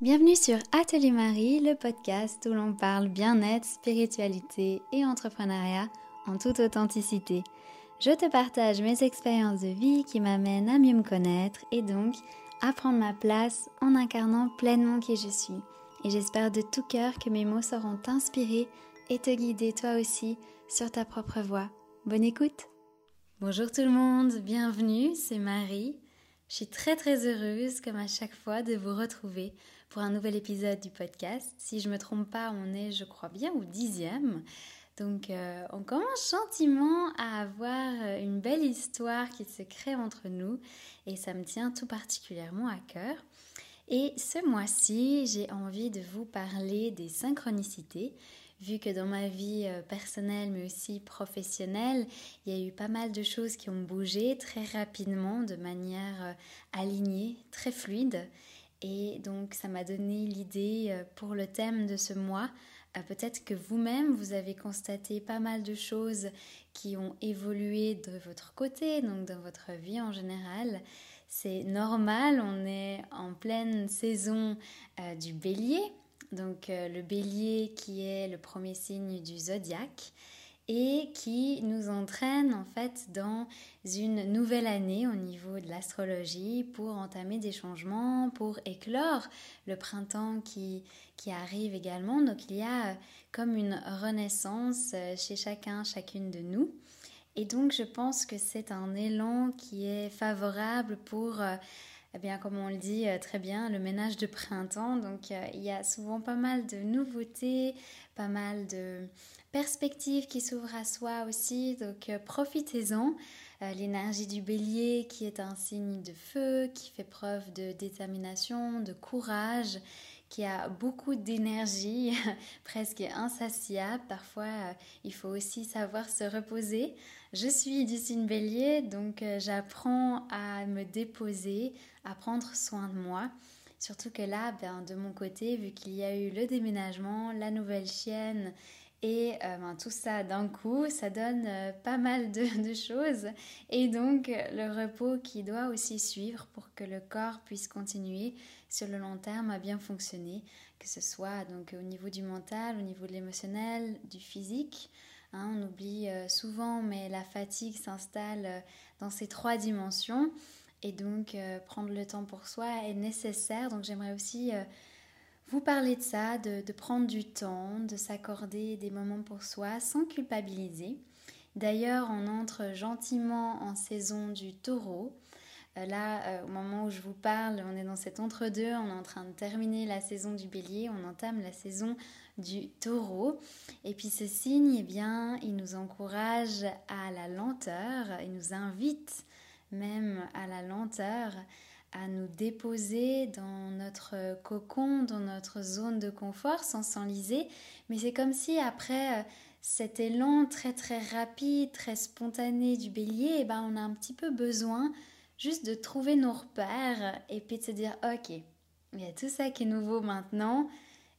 Bienvenue sur Atelier Marie, le podcast où l'on parle bien-être, spiritualité et entrepreneuriat en toute authenticité. Je te partage mes expériences de vie qui m'amènent à mieux me connaître et donc à prendre ma place en incarnant pleinement qui je suis. Et j'espère de tout cœur que mes mots sauront t'inspirer et te guider toi aussi sur ta propre voie. Bonne écoute Bonjour tout le monde, bienvenue, c'est Marie. Je suis très très heureuse, comme à chaque fois, de vous retrouver pour un nouvel épisode du podcast. Si je ne me trompe pas, on est, je crois bien, au dixième. Donc euh, on commence gentiment à avoir euh, une belle histoire qui se crée entre nous et ça me tient tout particulièrement à cœur. Et ce mois-ci, j'ai envie de vous parler des synchronicités vu que dans ma vie euh, personnelle mais aussi professionnelle, il y a eu pas mal de choses qui ont bougé très rapidement, de manière alignée, très fluide. Et donc ça m'a donné l'idée euh, pour le thème de ce mois. Peut-être que vous-même, vous avez constaté pas mal de choses qui ont évolué de votre côté, donc dans votre vie en général. C'est normal, on est en pleine saison du bélier, donc euh, le bélier qui est le premier signe du zodiaque et qui nous entraîne en fait dans une nouvelle année au niveau de l'astrologie pour entamer des changements, pour éclore le printemps qui, qui arrive également. Donc il y a euh, comme une renaissance euh, chez chacun, chacune de nous. Et donc je pense que c'est un élan qui est favorable pour eh bien, comme on le dit euh, très bien, le ménage de printemps. Donc, euh, il y a souvent pas mal de nouveautés, pas mal de perspectives qui s'ouvrent à soi aussi. Donc, euh, profitez-en. L'énergie du bélier qui est un signe de feu, qui fait preuve de détermination, de courage, qui a beaucoup d'énergie, presque insatiable. Parfois, il faut aussi savoir se reposer. Je suis du signe bélier, donc euh, j'apprends à me déposer, à prendre soin de moi. Surtout que là, ben, de mon côté, vu qu'il y a eu le déménagement, la nouvelle chienne et euh, ben, tout ça d'un coup, ça donne euh, pas mal de, choses. Et donc le repos qui doit aussi suivre pour que le corps puisse continuer sur le long terme à bien fonctionner, que ce soit donc au niveau du mental, au niveau de l'émotionnel, du physique. Hein, on oublie euh, souvent, mais la fatigue s'installe dans ces trois dimensions. Et donc, prendre le temps pour soi est nécessaire. Donc, j'aimerais aussi vous parler de ça, de, de prendre du temps, de s'accorder des moments pour soi sans culpabiliser. D'ailleurs, on entre gentiment en saison du taureau. Euh, là, euh, au moment où je vous parle, on est dans cet entre-deux, on est en train de terminer la saison du bélier, on entame la saison du taureau. Et puis ce signe, eh bien, il nous encourage à la lenteur, il nous invite même à la lenteur, à nous déposer dans notre cocon, dans notre zone de confort sans s'enliser. Mais c'est comme si après euh, cet élan très très rapide, très spontané du bélier, eh ben, on a un petit peu besoin juste de trouver nos repères et puis de se dire ok, il y a tout ça qui est nouveau maintenant.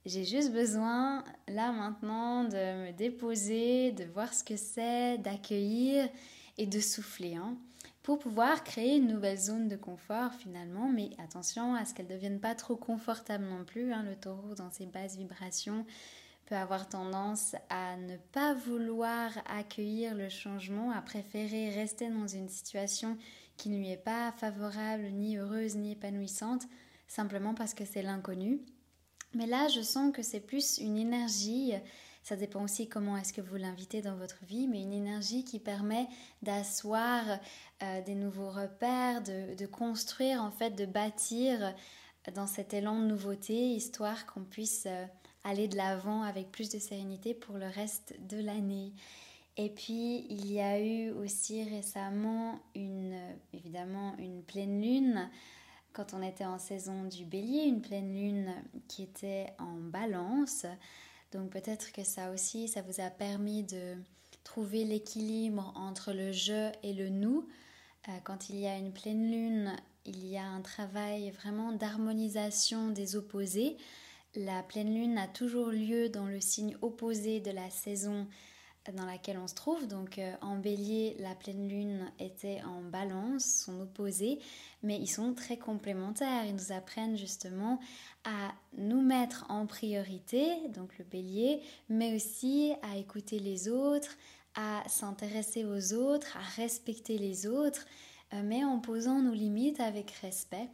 J'ai juste besoin là maintenant de me déposer, de voir ce que c'est, d'accueillir et de souffler hein, pour pouvoir créer une nouvelle zone de confort finalement. Mais attention à ce qu'elle ne devienne pas trop confortable non plus. Hein. Le taureau dans ses basses vibrations peut avoir tendance à ne pas vouloir accueillir le changement, à préférer rester dans une situation qui ne lui est pas favorable, ni heureuse, ni épanouissante, simplement parce que c'est l'inconnu. Mais là, je sens que c'est plus une énergie, ça dépend aussi comment est-ce que vous l'invitez dans votre vie, mais une énergie qui permet d'asseoir euh, des nouveaux repères, de, construire, en fait, de bâtir dans cet élan de nouveauté, histoire qu'on puisse euh, aller de l'avant avec plus de sérénité pour le reste de l'année. Et puis, il y a eu aussi récemment une, évidemment, une pleine lune quand on était en saison du bélier, une pleine lune qui était en balance. Donc peut-être que ça aussi, ça vous a permis de trouver l'équilibre entre le je et le nous. Euh, quand il y a une pleine lune, il y a un travail vraiment d'harmonisation des opposés. La pleine lune a toujours lieu dans le signe opposé de la saison dans laquelle on se trouve. Donc euh, en bélier, la pleine lune était en balance, son opposé, mais ils sont très complémentaires. Ils nous apprennent justement à nous mettre en priorité, donc le bélier, mais aussi à écouter les autres, à s'intéresser aux autres, à respecter les autres, euh, mais en posant nos limites avec respect.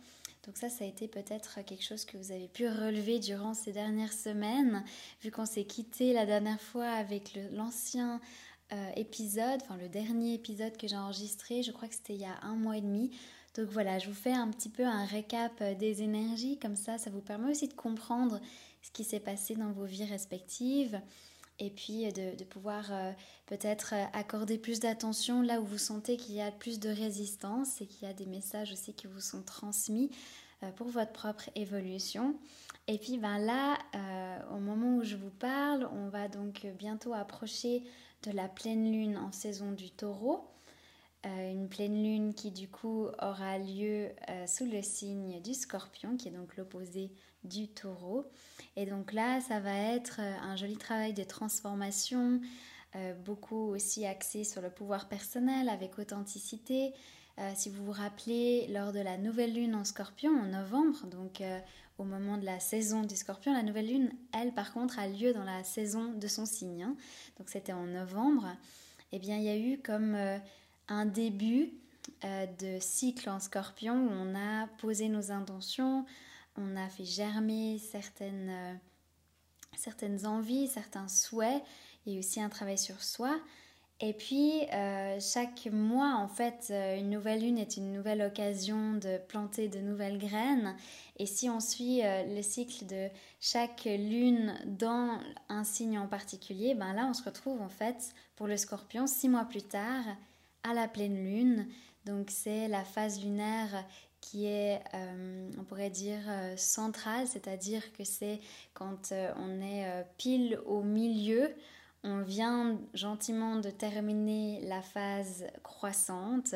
Donc ça, ça a été peut-être quelque chose que vous avez pu relever durant ces dernières semaines, vu qu'on s'est quitté la dernière fois avec l'ancien euh, épisode, enfin le dernier épisode que j'ai enregistré, je crois que c'était il y a un mois et demi. Donc voilà, je vous fais un petit peu un récap euh, des énergies, comme ça, ça vous permet aussi de comprendre ce qui s'est passé dans vos vies respectives et puis euh, de, pouvoir peut-être accorder plus d'attention là où vous sentez qu'il y a plus de résistance et qu'il y a des messages aussi qui vous sont transmis euh, pour votre propre évolution. Et puis ben là, euh, au moment où je vous parle, on va donc bientôt approcher de la pleine lune en saison du taureau. Euh, une pleine lune qui du coup aura lieu sous le signe du scorpion, qui est donc l'opposé du taureau. Et donc là, ça va être un joli travail de transformation, beaucoup aussi axé sur le pouvoir personnel avec authenticité, euh, si vous vous rappelez, lors de la nouvelle lune en scorpion en novembre, donc euh, au moment de la saison du scorpion, la nouvelle lune, elle par contre, a lieu dans la saison de son signe. Hein. donc c'était en novembre. Eh bien, il y a eu comme euh, un début de cycle en scorpion où on a posé nos intentions, on a fait germer certaines, certaines envies, certains souhaits. et aussi un travail sur soi. Et puis, euh, chaque mois, en fait, euh, une nouvelle lune est une nouvelle occasion de planter de nouvelles graines. Et si on suit euh, le cycle de chaque lune dans un signe en particulier, ben là, on se retrouve en fait pour le scorpion six mois plus tard à la pleine lune. Donc, c'est la phase lunaire qui est, on pourrait dire, centrale, c'est-à-dire que c'est quand on est pile au milieu on vient gentiment de terminer la phase croissante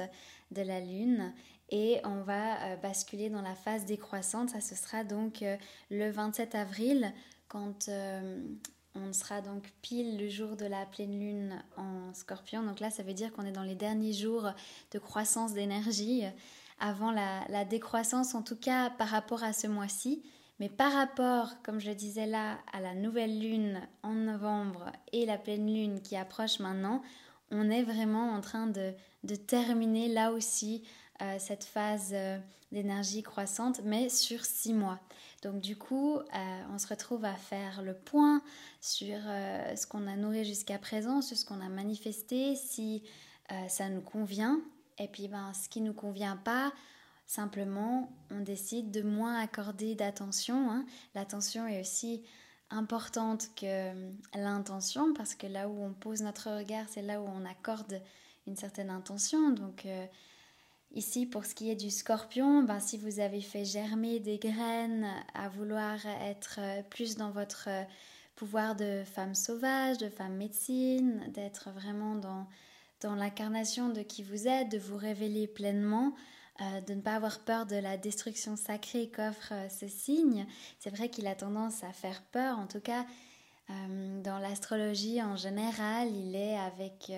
de la Lune et on va euh, basculer dans la phase décroissante. Ça, ce sera donc euh, le 27 avril quand euh, on sera donc pile le jour de la pleine lune en scorpion. Donc là, ça veut dire qu'on est dans les derniers jours de croissance d'énergie avant la, décroissance, en tout cas par rapport à ce mois-ci. Mais par rapport, comme je disais là, à la nouvelle lune en novembre et la pleine lune qui approche maintenant, on est vraiment en train de, terminer là aussi euh, cette phase euh, d'énergie croissante, mais sur six mois. Donc du coup, euh, on se retrouve à faire le point sur ce qu'on a nourri jusqu'à présent, sur ce qu'on a manifesté, si ça nous convient, et puis ben, ce qui ne nous convient pas, Simplement, on décide de moins accorder d'attention. Hein. L'attention est aussi importante que euh, l'intention parce que là où on pose notre regard, c'est là où on accorde une certaine intention. Donc euh, ici, pour ce qui est du scorpion, ben, si vous avez fait germer des graines à vouloir être euh, plus dans votre pouvoir de femme sauvage, de femme médecine, d'être vraiment dans, dans l'incarnation de qui vous êtes, de vous révéler pleinement, euh, de ne pas avoir peur de la destruction sacrée qu'offre euh, ce signe. C'est vrai qu'il a tendance à faire peur, en tout cas euh, dans l'astrologie en général, il est avec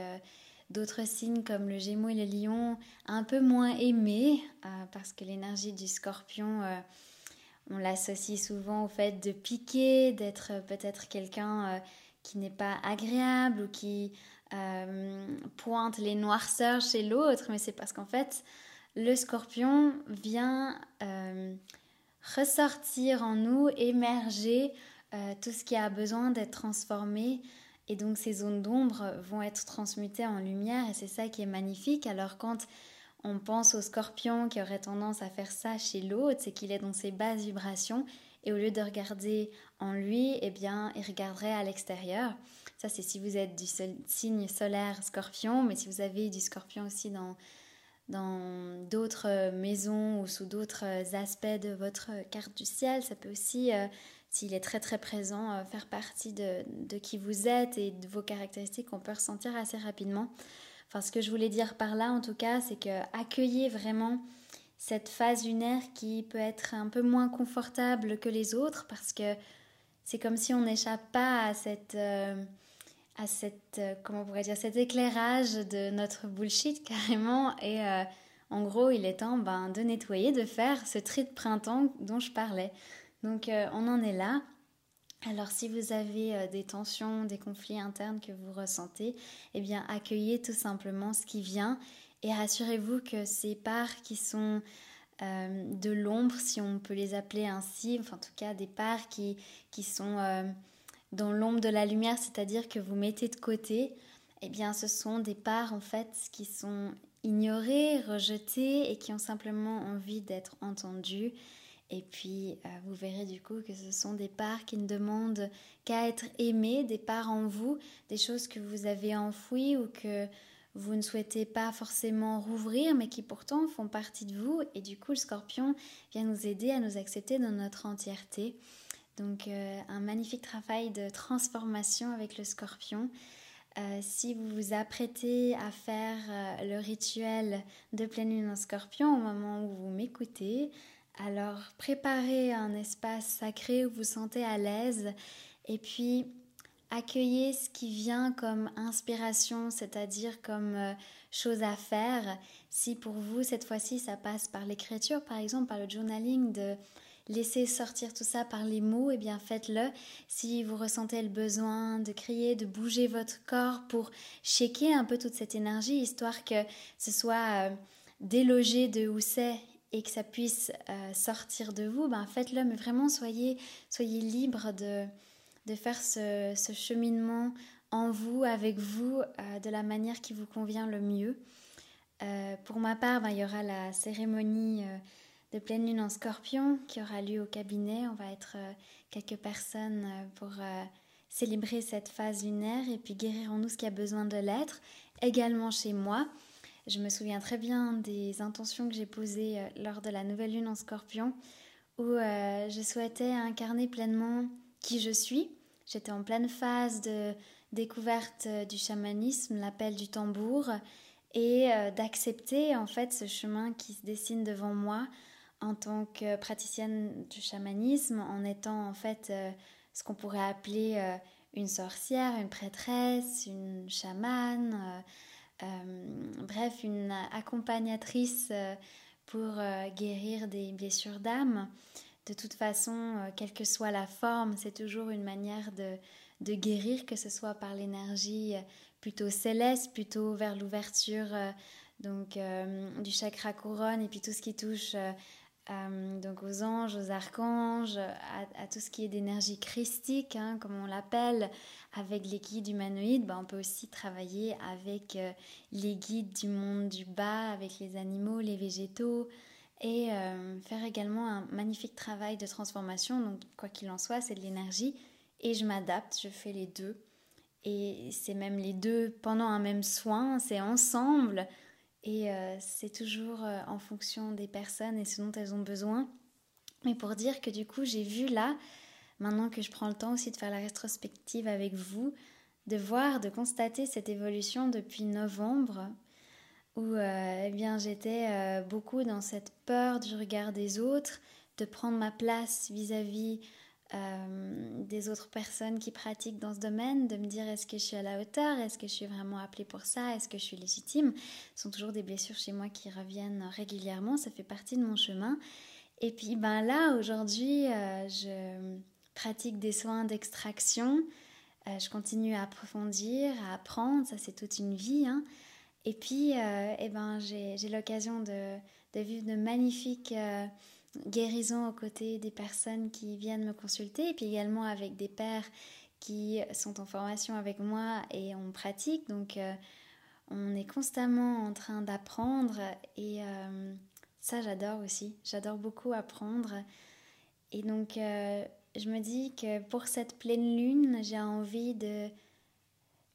d'autres signes comme le Gémeaux et le Lion un peu moins aimé parce que l'énergie du Scorpion on l'associe souvent au fait de piquer, d'être peut-être quelqu'un qui n'est pas agréable ou qui pointe les noirceurs chez l'autre, mais c'est parce qu'en fait, le scorpion vient euh, ressortir en nous, émerger euh, tout ce qui a besoin d'être transformé. Et donc ces zones d'ombre vont être transmutées en lumière et c'est ça qui est magnifique. Alors quand on pense au scorpion qui aurait tendance à faire ça chez l'autre, c'est qu'il est dans ses basses vibrations et au lieu de regarder en lui, eh bien, il regarderait à l'extérieur. Ça, c'est si vous êtes du signe solaire scorpion, mais si vous avez du scorpion aussi dans, dans d'autres maisons ou sous d'autres aspects de votre carte du ciel. Ça peut aussi, euh, s'il est très très présent, euh, faire partie de, de, qui vous êtes et de vos caractéristiques qu'on peut ressentir assez rapidement. Enfin, ce que je voulais dire par là, en tout cas, c'est que accueillez vraiment cette phase lunaire qui peut être un peu moins confortable que les autres parce que c'est comme si on n'échappe pas à cette... Euh, à cette, comment on pourrait dire, cet éclairage de notre bullshit carrément. Et en gros, il est temps ben, de nettoyer, de faire ce tri de printemps dont je parlais. Donc on en est là. Alors si vous avez euh, des tensions, des conflits internes que vous ressentez, eh bien accueillez tout simplement ce qui vient et rassurez-vous que ces parts qui sont euh, de l'ombre, si on peut les appeler ainsi, enfin en tout cas des parts qui, qui sont euh, dans l'ombre de la lumière, c'est-à-dire que vous mettez de côté, eh bien ce sont des parts en fait qui sont ignorées, rejetées et qui ont simplement envie d'être entendues et puis, euh, vous verrez du coup que ce sont des parts qui ne demandent qu'à être aimées, des parts en vous, des choses que vous avez enfouies ou que vous ne souhaitez pas forcément rouvrir, mais qui pourtant font partie de vous. Et du coup, le scorpion vient nous aider à nous accepter dans notre entièreté. Donc, euh, un magnifique travail de transformation avec le scorpion. Euh, si vous vous apprêtez à faire le rituel de pleine lune en scorpion au moment où vous m'écoutez, alors préparez un espace sacré où vous vous sentez à l'aise et puis accueillez ce qui vient comme inspiration, c'est-à-dire comme euh, chose à faire. Si pour vous, cette fois-ci, ça passe par l'écriture, par exemple, par le journaling, de laisser sortir tout ça par les mots, eh bien faites-le. Si vous ressentez le besoin de crier, de bouger votre corps pour checker un peu toute cette énergie, histoire que ce soit euh, délogé de où c'est et que ça puisse euh, sortir de vous, ben faites-le, mais vraiment soyez, soyez libre de, de faire ce, ce, cheminement en vous, avec vous, euh, de la manière qui vous convient le mieux. Pour ma part, ben, il y aura la cérémonie de pleine lune en scorpion qui aura lieu au cabinet. On va être quelques personnes pour célébrer cette phase lunaire et puis guérir en nous ce qui a besoin de l'être. Également chez moi. Je me souviens très bien des intentions que j'ai posées euh, lors de la nouvelle lune en scorpion, où euh, je souhaitais incarner pleinement qui je suis. J'étais en pleine phase de découverte euh, du chamanisme, l'appel du tambour, et d'accepter en fait ce chemin qui se dessine devant moi en tant que praticienne du chamanisme, en étant en fait ce qu'on pourrait appeler une sorcière, une prêtresse, une chamane euh, bref, une accompagnatrice euh, pour euh, guérir des blessures d'âme. De toute façon, quelle que soit la forme, c'est toujours une manière de, de guérir, que ce soit par l'énergie plutôt céleste, plutôt vers l'ouverture donc du chakra couronne et puis tout ce qui touche euh, donc aux anges, aux archanges, à, tout ce qui est d'énergie christique, hein, comme on l'appelle, avec les guides humanoïdes, bah, on peut aussi travailler avec euh, les guides du monde du bas, avec les animaux, les végétaux, et euh, faire également un magnifique travail de transformation. Donc quoi qu'il en soit, c'est de l'énergie, et je m'adapte, je fais les deux. Et c'est même les deux pendant un même soin, c'est ensemble. Et euh, c'est toujours euh, en fonction des personnes et ce dont elles ont besoin. Mais pour dire que du coup, j'ai vu là, maintenant que je prends le temps aussi de faire la rétrospective avec vous, de voir, de constater cette évolution depuis novembre, où euh, eh bien j'étais beaucoup dans cette peur du regard des autres, de prendre ma place vis-à-vis euh, des autres personnes qui pratiquent dans ce domaine, de me dire est-ce que je suis à la hauteur, est-ce que je suis vraiment appelée pour ça, est-ce que je suis légitime? Ce sont toujours des blessures chez moi qui reviennent régulièrement, ça fait partie de mon chemin. Et puis ben là, aujourd'hui, euh, je pratique des soins d'extraction, euh, je continue à approfondir, à apprendre, ça c'est toute une vie. Hein. Et puis, eh ben, j'ai l'occasion de, de, vivre de magnifiques guérison aux côtés des personnes qui viennent me consulter et puis également avec des pères qui sont en formation avec moi et on pratique. Donc euh, on est constamment en train d'apprendre et euh, ça j'adore aussi. J'adore beaucoup apprendre. Et donc euh, je me dis que pour cette pleine lune, j'ai envie de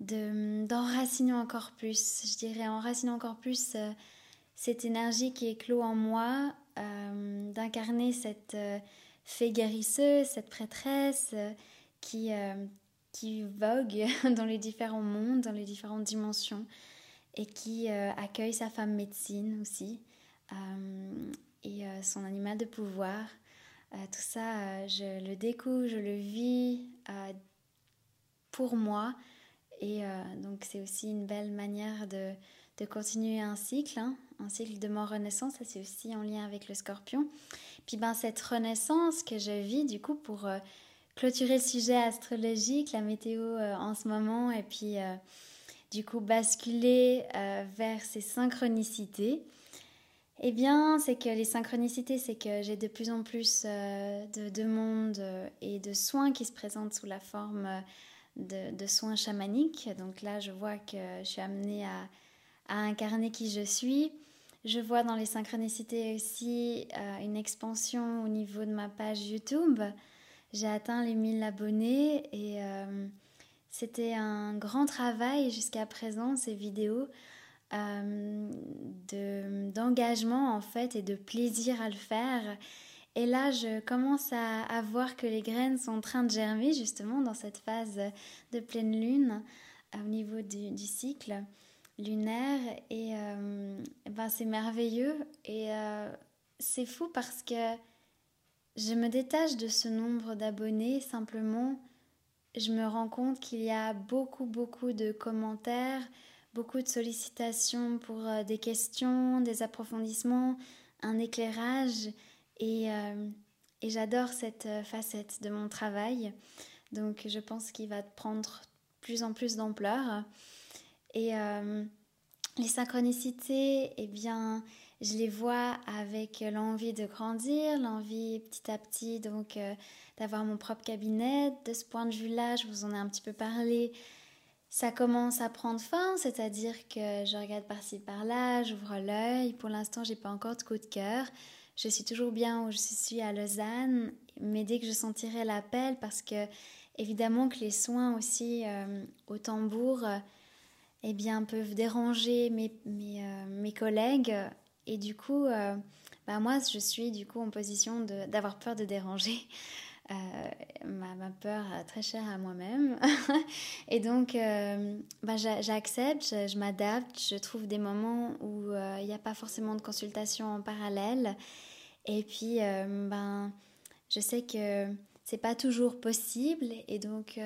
d'enraciner encore plus, je dirais enraciner encore plus cette énergie qui éclot en moi euh, d'incarner cette euh, fée guérisseuse, cette prêtresse euh, qui, qui vogue dans les différents mondes, dans les différentes dimensions et qui accueille sa femme médecine aussi et son animal de pouvoir. tout ça, je le découvre, je le vis pour moi Et donc c'est aussi une belle manière de, de continuer un cycle, hein, un cycle de mort renaissance, ça c'est aussi en lien avec le scorpion. Puis ben cette renaissance que je vis du coup pour euh, clôturer le sujet astrologique, la météo euh, en ce moment, et puis euh, du coup basculer vers ces synchronicités. Eh bien, c'est que les synchronicités, c'est que j'ai de plus en plus de demandes et de soins qui se présentent sous la forme de, soins chamaniques. Donc là, je vois que je suis amenée à incarner qui je suis. Je vois dans les synchronicités aussi euh, une expansion au niveau de ma page YouTube. J'ai atteint les 1000 abonnés et euh, c'était un grand travail jusqu'à présent, ces vidéos, euh, d'engagement en fait et de plaisir à le faire. Et là, je commence à, voir que les graines sont en train de germer justement dans cette phase de pleine lune au niveau du cycle lunaire et euh, ben c'est merveilleux et euh, c'est fou parce que je me détache de ce nombre d'abonnés simplement. Je me rends compte qu'il y a beaucoup beaucoup de commentaires beaucoup de sollicitations pour euh, des questions des approfondissements un éclairage et, et j'adore cette facette de mon travail. Donc je pense qu'il va prendre plus en plus d'ampleur et euh, les synchronicités, eh bien, je les vois avec l'envie de grandir, l'envie petit à petit donc euh, d'avoir mon propre cabinet. De ce point de vue-là, je vous en ai un petit peu parlé. Ça commence à prendre fin, c'est-à-dire que je regarde par-ci par-là, j'ouvre l'œil. Pour l'instant, j'ai pas encore de coup de cœur. Je suis toujours bien où je suis à Lausanne, mais dès que je sentirai l'appel, parce que évidemment que les soins aussi euh, au tambour, eh bien, peuvent déranger mes, mes, euh, mes collègues. Et du coup, euh, bah, moi, je suis du coup en position d'avoir peur de déranger. Euh, ma, ma, peur très chère à moi-même. et donc, bah, j'accepte, je, je m'adapte, je trouve des moments où il n'y a pas forcément de consultation en parallèle. Et puis, ben, je sais que c'est pas toujours possible. Et donc,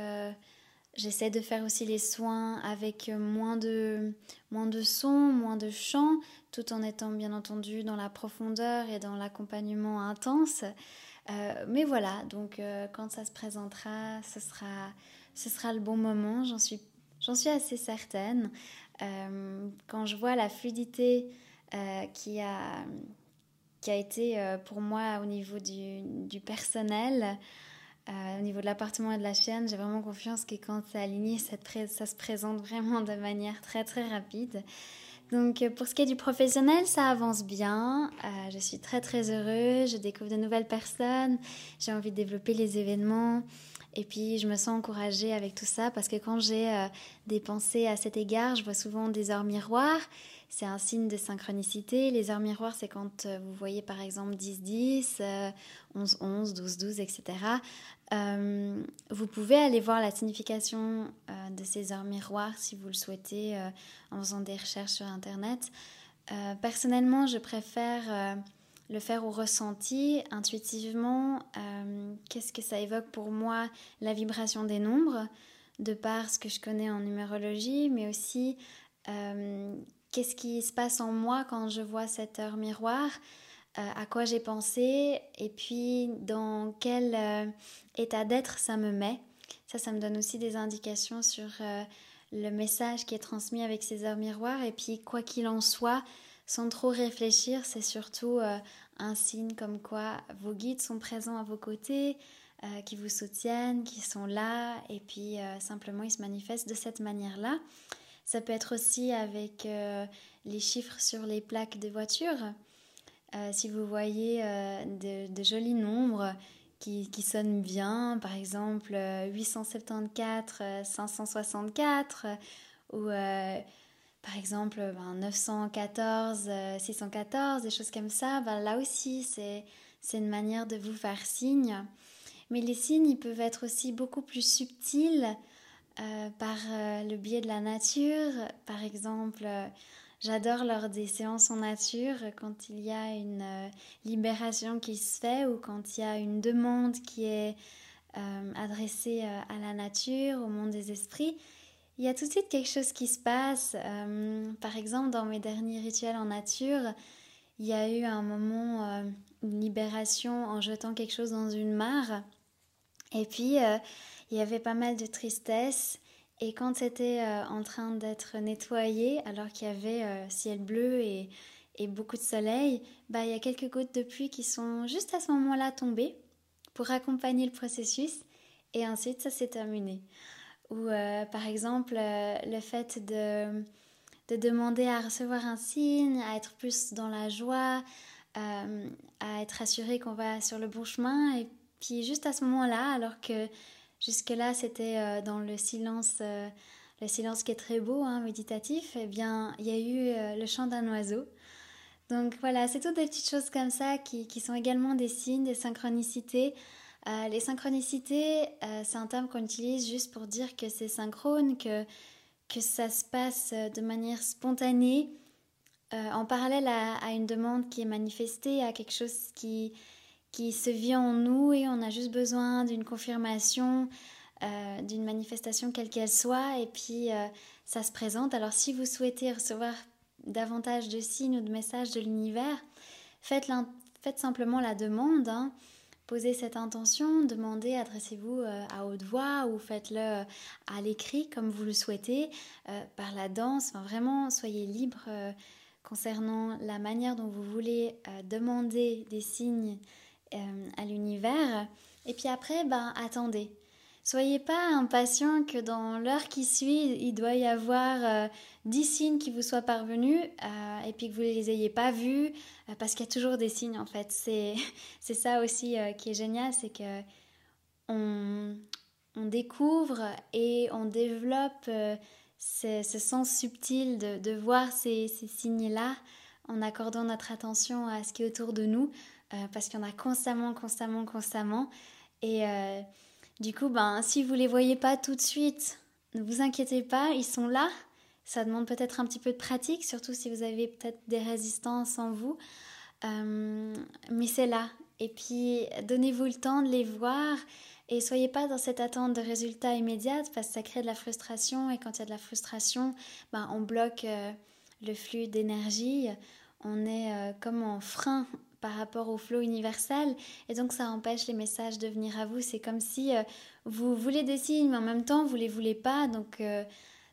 J'essaie de faire aussi les soins avec moins de, moins de sons, moins de chants, tout en étant bien entendu dans la profondeur et dans l'accompagnement intense. Euh, mais voilà, donc euh, quand ça se présentera, ce sera, ce sera le bon moment, j'en suis, j'en suis assez certaine. Euh, quand je vois la fluidité qui, a, qui a été pour moi au niveau du personnel, euh, au niveau de l'appartement et de la chaîne, j'ai vraiment confiance que quand c'est aligné, ça, ça, se présente vraiment de manière très très rapide. Donc euh, pour ce qui est du professionnel, ça avance bien. Euh, je suis très très heureuse, je découvre de nouvelles personnes, j'ai envie de développer les événements. Et puis je me sens encouragée avec tout ça parce que quand j'ai des pensées à cet égard, je vois souvent des heures miroirs. C'est un signe de synchronicité. Les heures miroirs, c'est quand vous voyez par exemple 10-10, 11-11, 12-12, etc. vous pouvez aller voir la signification euh, de ces heures miroirs si vous le souhaitez euh, en faisant des recherches sur Internet. Euh, personnellement, je préfère le faire au ressenti, intuitivement. Qu'est-ce que ça évoque pour moi? La vibration des nombres, de par ce que je connais en numérologie, mais aussi qu'est-ce qui se passe en moi quand je vois cette heure miroir euh, à quoi j'ai pensé et puis dans quel euh, état d'être ça me met. Ça, ça me donne aussi des indications sur euh, le message qui est transmis avec ces heures miroirs. Et puis, quoi qu'il en soit, sans trop réfléchir, c'est surtout un signe comme quoi vos guides sont présents à vos côtés, qui vous soutiennent, qui sont là, et puis simplement ils se manifestent de cette manière-là. Ça peut être aussi avec les chiffres sur les plaques des voitures. Euh, si vous voyez euh, de, jolis nombres qui, sonnent bien, par exemple 874, euh, 564, ou par exemple 914, ben, 614, des choses comme ça, ben, là aussi c'est une manière de vous faire signe. Mais les signes, ils peuvent être aussi beaucoup plus subtils par le biais de la nature. Par exemple, J'adore lors des séances en nature, quand il y a une euh, libération qui se fait ou quand il y a une demande qui est euh, adressée euh, à la nature, au monde des esprits. Il il y a tout de suite quelque chose qui se passe. par exemple, dans mes derniers rituels en nature, il y a eu un moment, une libération en jetant quelque chose dans une mare. Et puis, il y avait pas mal de tristesse. Et quand c'était en train d'être nettoyé, alors qu'il y avait ciel bleu et, et beaucoup de soleil, bah, il y a quelques gouttes de pluie qui sont juste à ce moment-là tombées pour accompagner le processus et ensuite ça s'est terminé. Ou euh, par exemple euh, le fait de, de, demander à recevoir un signe, à être plus dans la joie, euh, à être assuré qu'on va sur le bon chemin et puis juste à ce moment-là, alors que jusque-là c'était dans le silence, le silence qui est très beau, hein, méditatif, eh bien il y a eu le chant d'un oiseau donc voilà, c'est toutes des petites choses comme ça qui, sont également des signes, des synchronicités. Euh, les synchronicités, euh, c'est un terme qu'on utilise juste pour dire que c'est synchrone, que, que ça se passe de manière spontanée, euh, en parallèle à, une demande qui est manifestée, à quelque chose qui, qui se vit en nous et on a juste besoin d'une confirmation, d'une manifestation quelle qu'elle soit, et puis ça se présente. Alors si vous souhaitez recevoir davantage de signes ou de messages de l'univers, faites, simplement la demande. Hein. Posez cette intention, demandez, adressez-vous euh, à haute voix ou faites-le euh, à l'écrit comme vous le souhaitez, euh, par la danse. vraiment, soyez libre concernant la manière dont vous voulez demander des signes à l'univers. Et puis après, ben, attendez. Soyez pas impatient que dans l'heure qui suit, il doit y avoir euh, dix signes qui vous soient parvenus euh, et puis que vous ne les ayez pas vus, euh, parce qu'il y a toujours des signes en fait. C'est, c'est ça aussi qui est génial, c'est que on, on, découvre et on développe ce, ce, sens subtil de, de voir ces, ces signes-là en accordant notre attention à ce qui est autour de nous, parce qu'il y en a constamment, constamment, constamment. Et du coup, ben, si vous les voyez pas tout de suite, ne vous inquiétez pas, ils sont là. Ça demande peut-être un petit peu de pratique, surtout si vous avez peut-être des résistances en vous. Euh, mais c'est là. Et puis, donnez-vous le temps de les voir et soyez pas dans cette attente de résultats immédiats parce que ça crée de la frustration. Et quand il y a de la frustration, ben, on bloque euh, le flux d'énergie. On est euh, comme en frein par rapport au flot universel et donc ça empêche les messages de venir à vous. C'est comme si euh, vous voulez des signes mais en même temps vous les voulez pas donc euh,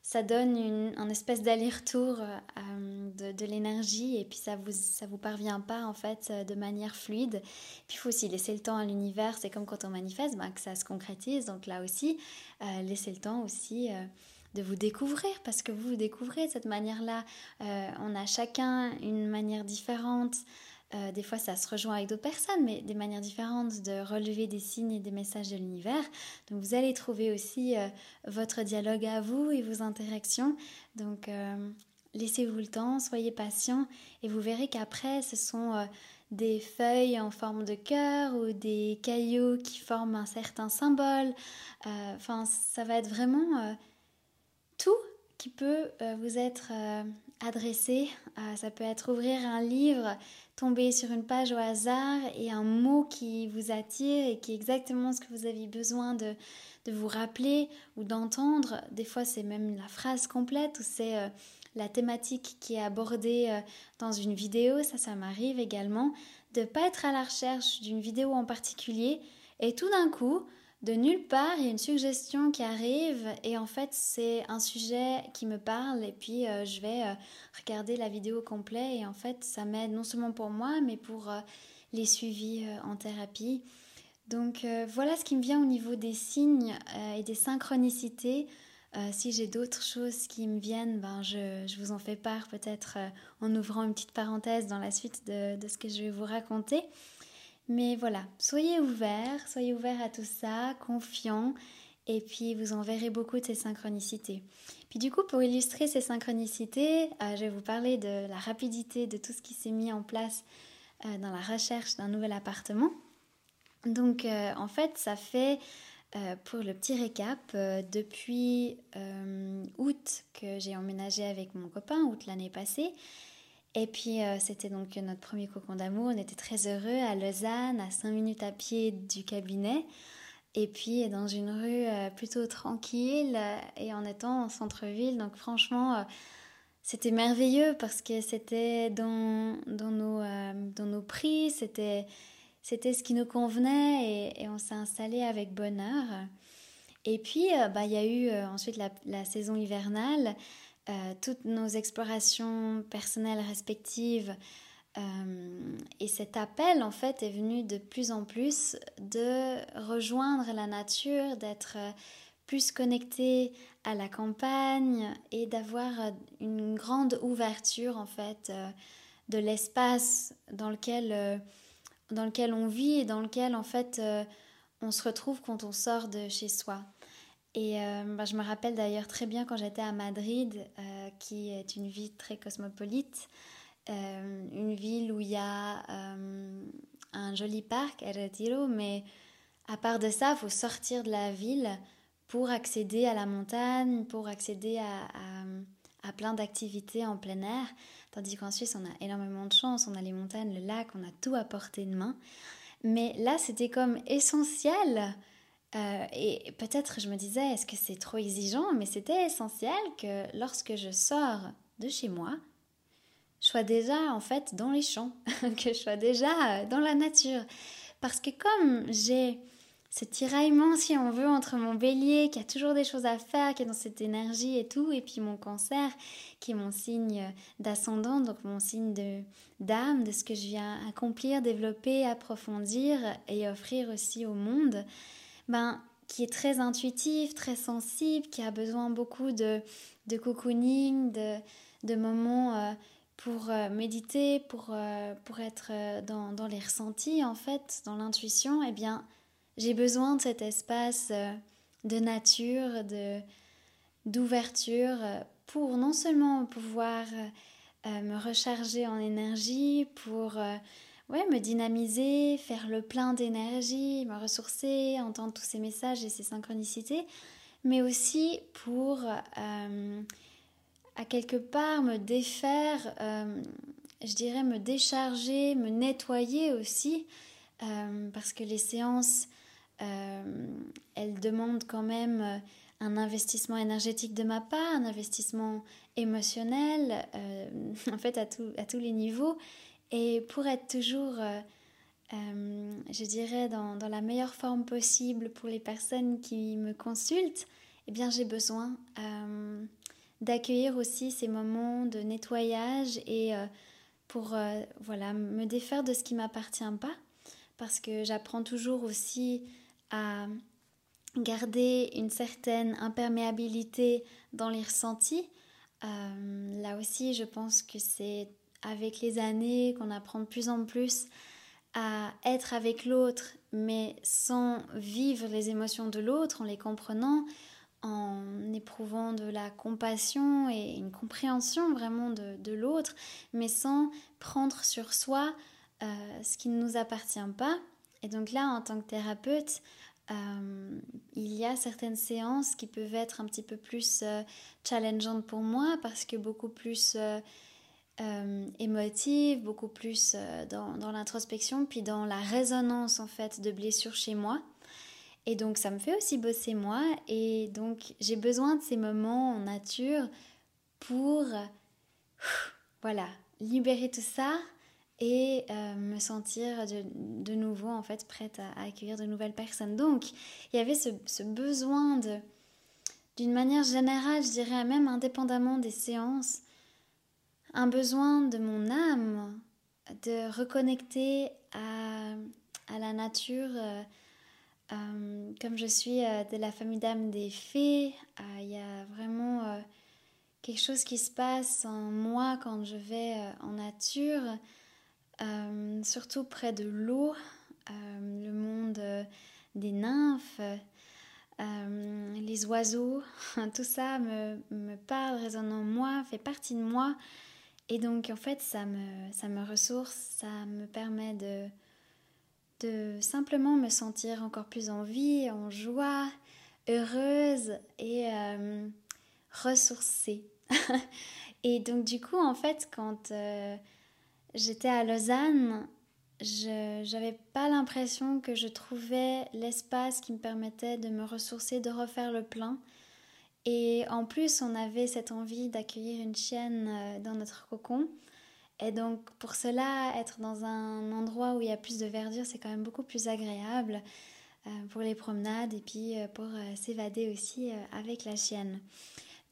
ça donne une, un espèce d'aller-retour euh, de, l'énergie et puis ça vous ça vous parvient pas en fait de manière fluide. Puis il faut aussi laisser le temps à l'univers. C'est comme quand on manifeste ben, que ça se concrétise donc là aussi laisser le temps aussi de vous découvrir parce que vous vous découvrez de cette manière-là. on a chacun une manière différente euh, des fois, ça se rejoint avec d'autres personnes, mais des manières différentes de relever des signes et des messages de l'univers. Donc, vous allez trouver aussi euh, votre dialogue à vous et vos interactions. Donc, euh, laissez-vous le temps, soyez patient et vous verrez qu'après, ce sont des feuilles en forme de cœur ou des cailloux qui forment un certain symbole. Enfin, ça va être vraiment tout qui peut vous être adressé. ça peut être ouvrir un livre tomber sur une page au hasard et un mot qui vous attire et qui est exactement ce que vous aviez besoin de, de vous rappeler ou d'entendre. Des fois, c'est même la phrase complète ou c'est euh, la thématique qui est abordée euh, dans une vidéo. Ça, ça m'arrive également de ne pas être à la recherche d'une vidéo en particulier et tout d'un coup, de nulle part, il y a une suggestion qui arrive et en fait c'est un sujet qui me parle et puis euh, je vais euh, regarder la vidéo complète et en fait ça m'aide non seulement pour moi mais pour euh, les suivis en thérapie. Donc voilà ce qui me vient au niveau des signes et des synchronicités. si j'ai d'autres choses qui me viennent, ben je, vous en fais part peut-être en ouvrant une petite parenthèse dans la suite de ce que je vais vous raconter. Mais voilà, soyez ouverts, soyez ouverts à tout ça, confiants, et puis vous en verrez beaucoup de ces synchronicités. Puis du coup, pour illustrer ces synchronicités, euh, je vais vous parler de la rapidité de tout ce qui s'est mis en place euh, dans la recherche d'un nouvel appartement. Donc euh, en fait, ça fait, pour le petit récap, depuis août que j'ai emménagé avec mon copain, août l'année passée, et puis euh, c'était donc notre premier cocon d'amour. On était très heureux à Lausanne, à 5 minutes à pied du cabinet. et puis dans une rue plutôt tranquille et en étant en centre-ville. Donc franchement, c'était merveilleux parce que c'était dans, dans, nos, dans nos prix, c'était ce qui nous convenait et, on s'est installé avec bonheur. Et puis, bah, il y a eu ensuite la, saison hivernale, toutes nos explorations personnelles respectives euh, et cet appel, en fait, est venu de plus en plus de rejoindre la nature, d'être plus connecté à la campagne et d'avoir une grande ouverture, en fait, euh, de l'espace dans lequel, euh, dans lequel on vit et dans lequel, en fait, on se retrouve quand on sort de chez soi. Et bah, je me rappelle d'ailleurs très bien quand j'étais à Madrid, qui est une ville très cosmopolite, euh, une ville où il y a euh, un joli parc, El Retiro, mais à part de ça, il faut sortir de la ville pour accéder à la montagne, pour accéder à, plein d'activités en plein air. Tandis qu'en Suisse, on a énormément de chance, on a les montagnes, le lac, on a tout à portée de main. Mais là, c'était comme essentiel. Euh, et peut-être je me disais, est-ce que c'est trop exigeant? Mais c'était essentiel que lorsque je sors de chez moi, je sois déjà en fait dans les champs, que je sois déjà euh, dans la nature. Parce que comme j'ai ce tiraillement, si on veut, entre mon bélier qui a toujours des choses à faire, qui est dans cette énergie et tout, et puis mon cancer qui est mon signe d'ascendant, donc mon signe de d'âme, de ce que je viens accomplir, développer, approfondir et offrir aussi au monde, ben qui est très intuitif, très sensible, qui a besoin beaucoup de, de cocooning, de, de moments euh, pour euh, méditer, pour, euh, pour être dans, dans, les ressentis, en fait, dans l'intuition, eh bien, j'ai besoin de cet espace de nature, de, d'ouverture, pour non seulement pouvoir me recharger en énergie, pour ouais, me dynamiser, faire le plein d'énergie, me ressourcer, entendre tous ces messages et ces synchronicités, mais aussi pour à quelque part me défaire, euh, je dirais me décharger, me nettoyer aussi, euh, parce que les séances, euh, elles demandent quand même un investissement énergétique de ma part, un investissement émotionnel, en fait à, à, tous les niveaux. Et pour être toujours, je dirais, dans, la meilleure forme possible pour les personnes qui me consultent, eh bien j'ai besoin d'accueillir aussi ces moments de nettoyage et euh, pour euh, voilà me défaire de ce qui m'appartient pas parce que j'apprends toujours aussi à garder une certaine imperméabilité dans les ressentis. Euh, là aussi, je pense que c'est avec les années qu'on apprend de plus en plus à être avec l'autre, mais sans vivre les émotions de l'autre, en les comprenant, en éprouvant de la compassion et une compréhension vraiment de, l'autre, mais sans prendre sur soi euh, ce qui ne nous appartient pas. Et donc là, en tant que thérapeute, euh, il y a certaines séances qui peuvent être un petit peu plus euh, challengeantes pour moi parce que beaucoup plus émotives, beaucoup plus dans, dans l'introspection, puis dans la résonance en fait de blessures chez moi. Et donc ça me fait aussi bosser moi et donc j'ai besoin de ces moments en nature pour voilà, libérer tout ça et euh, me sentir de, nouveau en fait prête à, accueillir de nouvelles personnes. Donc il y avait ce, ce besoin de d'une manière générale, je dirais même indépendamment des séances, un besoin de mon âme de reconnecter à, à la nature. Euh, euh, comme je suis euh, de la famille d'âme des fées, il y a vraiment quelque chose qui se passe en moi quand je vais en nature, surtout près de l'eau, le monde des nymphes, les oiseaux, tout ça me, me, parle, résonne en moi, fait partie de moi. Et donc en fait, ça me, ça me ressource, ça me permet de de simplement me sentir encore plus en vie, en joie, heureuse et euh, ressourcée. et donc du coup, en fait, quand euh, j'étais à Lausanne, je n'avais pas l'impression que je trouvais l'espace qui me permettait de me ressourcer, de refaire le plein. Et en plus, on avait cette envie d'accueillir une chienne euh, dans notre cocon. Et donc, pour cela, être dans un endroit où il y a plus de verdure, c'est quand même beaucoup plus agréable euh, pour les promenades et puis euh, pour s'évader aussi avec la chienne.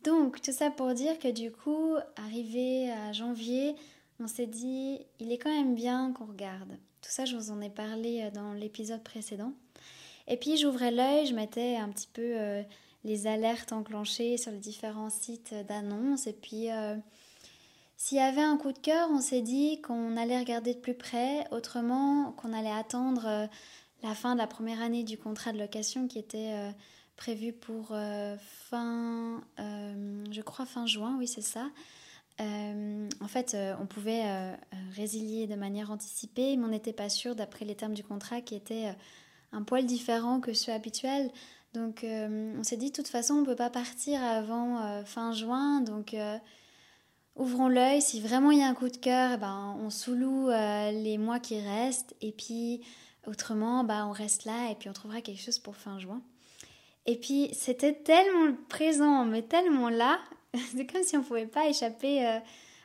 Donc, tout ça pour dire que du coup, arrivé à janvier, on s'est dit, il est quand même bien qu'on regarde. Tout ça, je vous en ai parlé dans l'épisode précédent. Et puis, j'ouvrais l'œil, je mettais un petit peu les alertes enclenchées sur les différents sites d'annonces. Et puis, euh, s'il y avait un coup de cœur, on s'est dit qu'on allait regarder de plus près, autrement qu'on allait attendre la fin de la première année du contrat de location qui était prévu pour fin, je crois fin juin, oui c'est ça. Euh, en fait, euh, on pouvait euh, résilier de manière anticipée, mais on n'était pas sûr, d'après les termes du contrat, qui étaient un poil différents que ceux habituels. Donc, on s'est dit, de toute façon, on ne peut pas partir avant fin juin. Donc, ouvrons l'œil. Si vraiment il y a un coup de cœur, eh ben, on sous-loue les mois qui restent. Et puis, autrement, bah, on reste là et puis on trouvera quelque chose pour fin juin. Et puis, c'était tellement présent, mais tellement là, c'est comme si on ne pouvait pas échapper euh,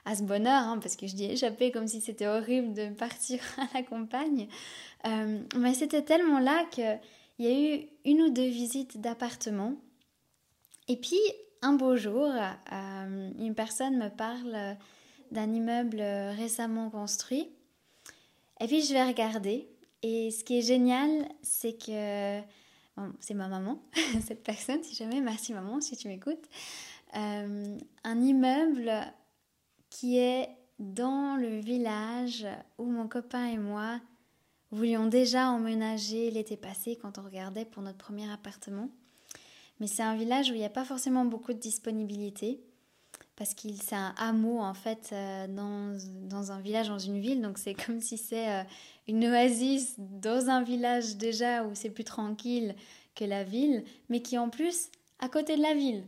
à ce bonheur, hein, parce que je dis échapper comme si c'était horrible de partir à la campagne. Euh, mais c'était tellement là qu'il y a eu une ou deux visites d'appartements. Et puis, un beau jour, euh, une personne me parle d'un immeuble récemment construit. Et puis, je vais regarder. Et ce qui est génial, c'est que... c'est ma maman, cette personne, si jamais. Merci maman, si tu m'écoutes. Euh, un immeuble qui est dans le village où mon copain et moi voulions déjà emménager l'été passé quand on regardait pour notre premier appartement. Mais c'est un village où il n'y a pas forcément beaucoup de disponibilité parce qu'il c'est un hameau en fait euh, dans, dans, un village, dans une ville. Donc c'est comme si c'est euh, une oasis dans un village déjà où c'est plus tranquille que la ville, mais qui en plus à côté de la ville.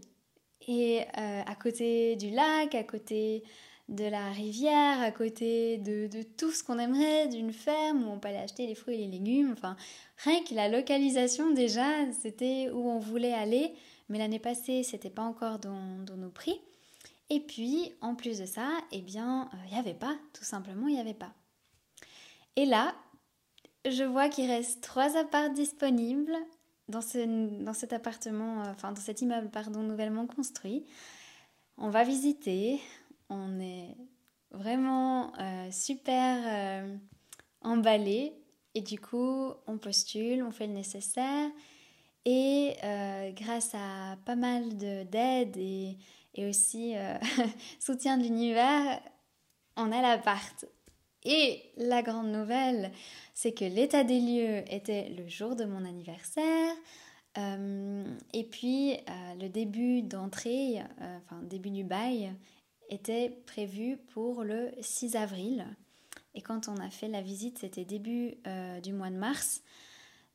Et euh, à côté du lac, à côté de la rivière, à côté de, de tout ce qu'on aimerait, d'une ferme où on peut aller acheter les fruits et les légumes. Enfin, rien que la localisation déjà, c'était où on voulait aller. Mais l'année passée, c'était pas encore dans, nos prix. Et puis, en plus de ça, eh bien, il euh, n'y avait pas, tout simplement, il n'y avait pas. Et là, je vois qu'il reste trois apparts disponibles dans, ce, dans cet appartement, euh, enfin dans cet immeuble, pardon, nouvellement construit. On va visiter, on est vraiment euh, super euh, emballé et du coup on postule, on fait le nécessaire et grâce à pas mal d'aide et, et, aussi soutien de l'univers, on a l'appart. Et la grande nouvelle, c'est que l'état des lieux était le jour de mon anniversaire. Euh, et puis euh, le début d'entrée, euh, enfin début du bail, était prévu pour le 6 avril. Et quand on a fait la visite, c'était début du mois de mars.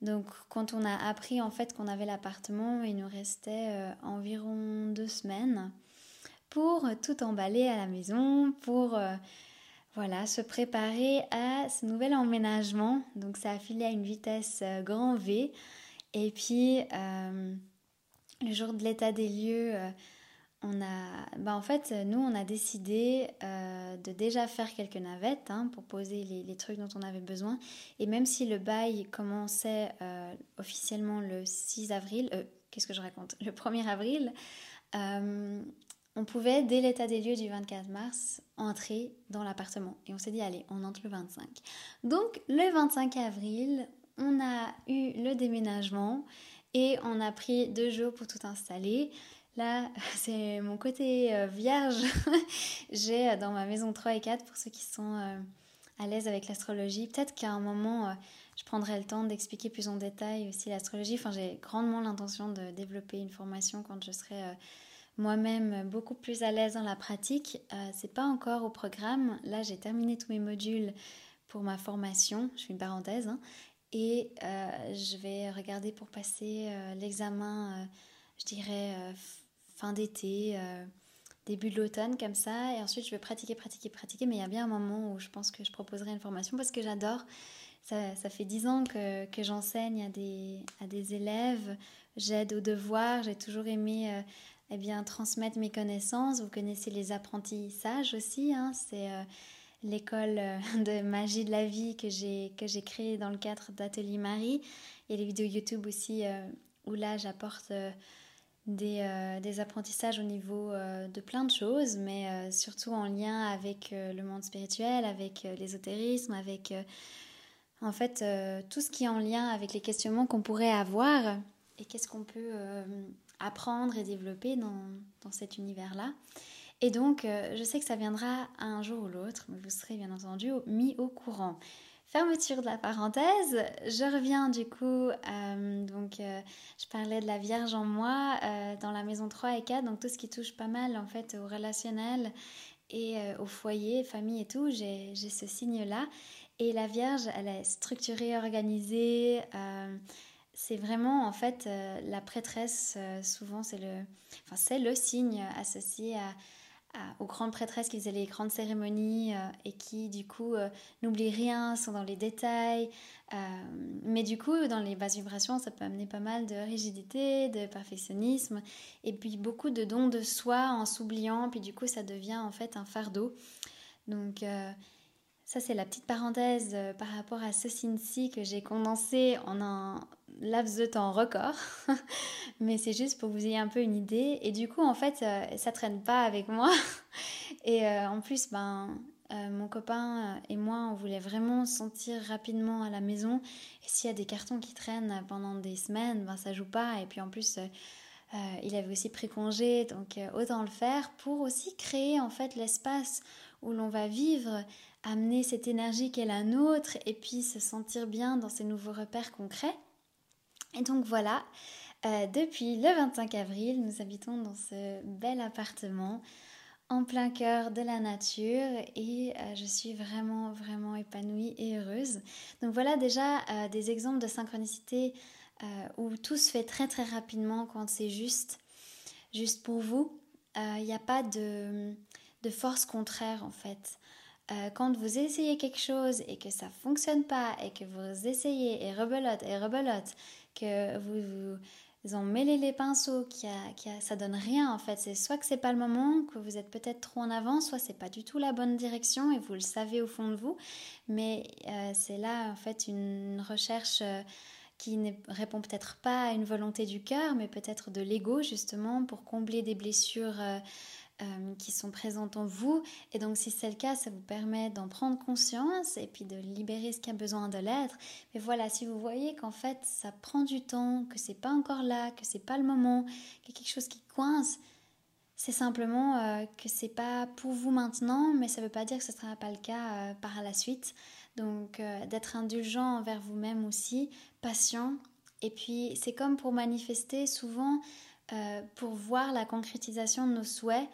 Donc quand on a appris en fait qu'on avait l'appartement, il nous restait environ deux semaines pour tout emballer à la maison, pour voilà, se préparer à ce nouvel emménagement. Donc ça a filé à une vitesse euh, grand V. Et puis euh, le jour de l'état des lieux, euh, on a, bah en fait, nous on a décidé de déjà faire quelques navettes hein, pour poser les, trucs dont on avait besoin. Et même si le bail commençait officiellement le 6 avril, qu'est-ce que je raconte, le 1er avril, on pouvait, dès l'état des lieux du 24 mars, entrer dans l'appartement. Et on s'est dit, allez, on entre le 25. Donc, le 25 avril, on a eu le déménagement et on a pris deux jours pour tout installer. Là, c'est mon côté euh, vierge. J'ai euh, dans ma maison 3 et 4 pour ceux qui sont euh, à l'aise avec l'astrologie. Peut-être qu'à un moment, je prendrai le temps d'expliquer plus en détail aussi l'astrologie. Enfin, j'ai grandement l'intention de développer une formation quand je serai moi-même beaucoup plus à l'aise dans la pratique. C'est pas encore au programme. Là, j'ai terminé tous mes modules pour ma formation. Je fais une parenthèse. Hein. et je vais regarder pour passer l'examen, je dirais, fin d'été, début de l'automne comme ça. Et ensuite, je vais pratiquer, pratiquer, pratiquer. Mais il y a bien un moment où je pense que je proposerai une formation parce que j'adore. Ça, ça, fait dix ans que, que j'enseigne à des, à des élèves. J'aide aux devoirs. J'ai toujours aimé euh, eh bien, transmettre mes connaissances. Vous connaissez les apprentissages aussi. Hein. C'est euh, l'école euh, de magie de la vie que j'ai, que j'ai créée dans le cadre d'Atelier Marie. Il y a les vidéos YouTube aussi où là, j'apporte des, des, apprentissages au niveau de plein de choses, mais surtout en lien avec le monde spirituel, avec l'ésotérisme, avec en fait tout ce qui est en lien avec les questionnements qu'on pourrait avoir et qu'est-ce qu'on peut apprendre et développer dans, dans cet univers-là. Et donc, euh, je sais que ça viendra un jour ou l'autre, mais vous serez bien entendu mis au courant. Fermeture de la parenthèse, je reviens du coup, euh, donc euh, je parlais de la Vierge en moi dans la maison 3 et 4, donc tout ce qui touche pas mal en fait au relationnel et au foyer, famille et tout, j'ai ce signe-là. Et la Vierge, elle est structurée, organisée, c'est vraiment en fait euh, la prêtresse, euh, souvent c'est le, enfin, le signe associé à, aux grandes prêtresses qui faisaient les grandes cérémonies euh, et qui du coup n'oublient rien, sont dans les détails. mais du coup, dans les basses vibrations, ça peut amener pas mal de rigidité, de perfectionnisme et puis beaucoup de dons de soi en s'oubliant. Puis du coup, ça devient en fait un fardeau. Donc ça, c'est la petite parenthèse par rapport à ce signe-ci que j'ai condensé en un laps de temps record, mais c'est juste pour vous ayez un peu une idée. Et du coup, en fait, euh, ça traîne pas avec moi. Et euh, en plus, ben, euh, mon copain et moi, on voulait vraiment sentir rapidement à la maison. Et s'il y a des cartons qui traînent pendant des semaines, ben, ça joue pas. Et puis en plus, il avait aussi pris congé, donc autant le faire pour aussi créer en fait l'espace où l'on va vivre, amener cette énergie qui est la nôtre et puis se sentir bien dans ces nouveaux repères concrets. Et donc voilà, euh, depuis le 25 avril, nous habitons dans ce bel appartement en plein cœur de la nature et euh, je suis vraiment vraiment épanouie et heureuse. Donc voilà déjà euh, des exemples de synchronicité où tout se fait très très rapidement quand c'est juste, juste pour vous. Il n'y a pas de, de, force contraire en fait. quand vous essayez quelque chose et que ça fonctionne pas et que vous essayez et rebelote et rebelote que vous, vous en mêlez les pinceaux, qui a, qui a, ça donne rien en fait. C'est soit que c'est pas le moment, que vous êtes peut-être trop en avant, soit c'est pas du tout la bonne direction et vous le savez au fond de vous. Mais euh, c'est là en fait une recherche euh, qui ne répond peut-être pas à une volonté du cœur, mais peut-être de l'ego justement pour combler des blessures. Euh, euh, qui sont présentes en vous. Et donc si c'est le cas, ça vous permet d'en prendre conscience et puis de libérer ce qui a besoin de l'être. Mais voilà, si vous voyez qu'en fait ça prend du temps, que c'est pas encore là, que c'est pas le moment, qu'il y a quelque chose qui coince, c'est simplement euh, que c'est pas pour vous maintenant, mais ça veut pas dire que ce sera pas le cas euh, par la suite. Donc d'être indulgent envers vous-même aussi, patient. Et puis c'est comme pour manifester souvent. Pour voir la concrétisation de nos souhaits,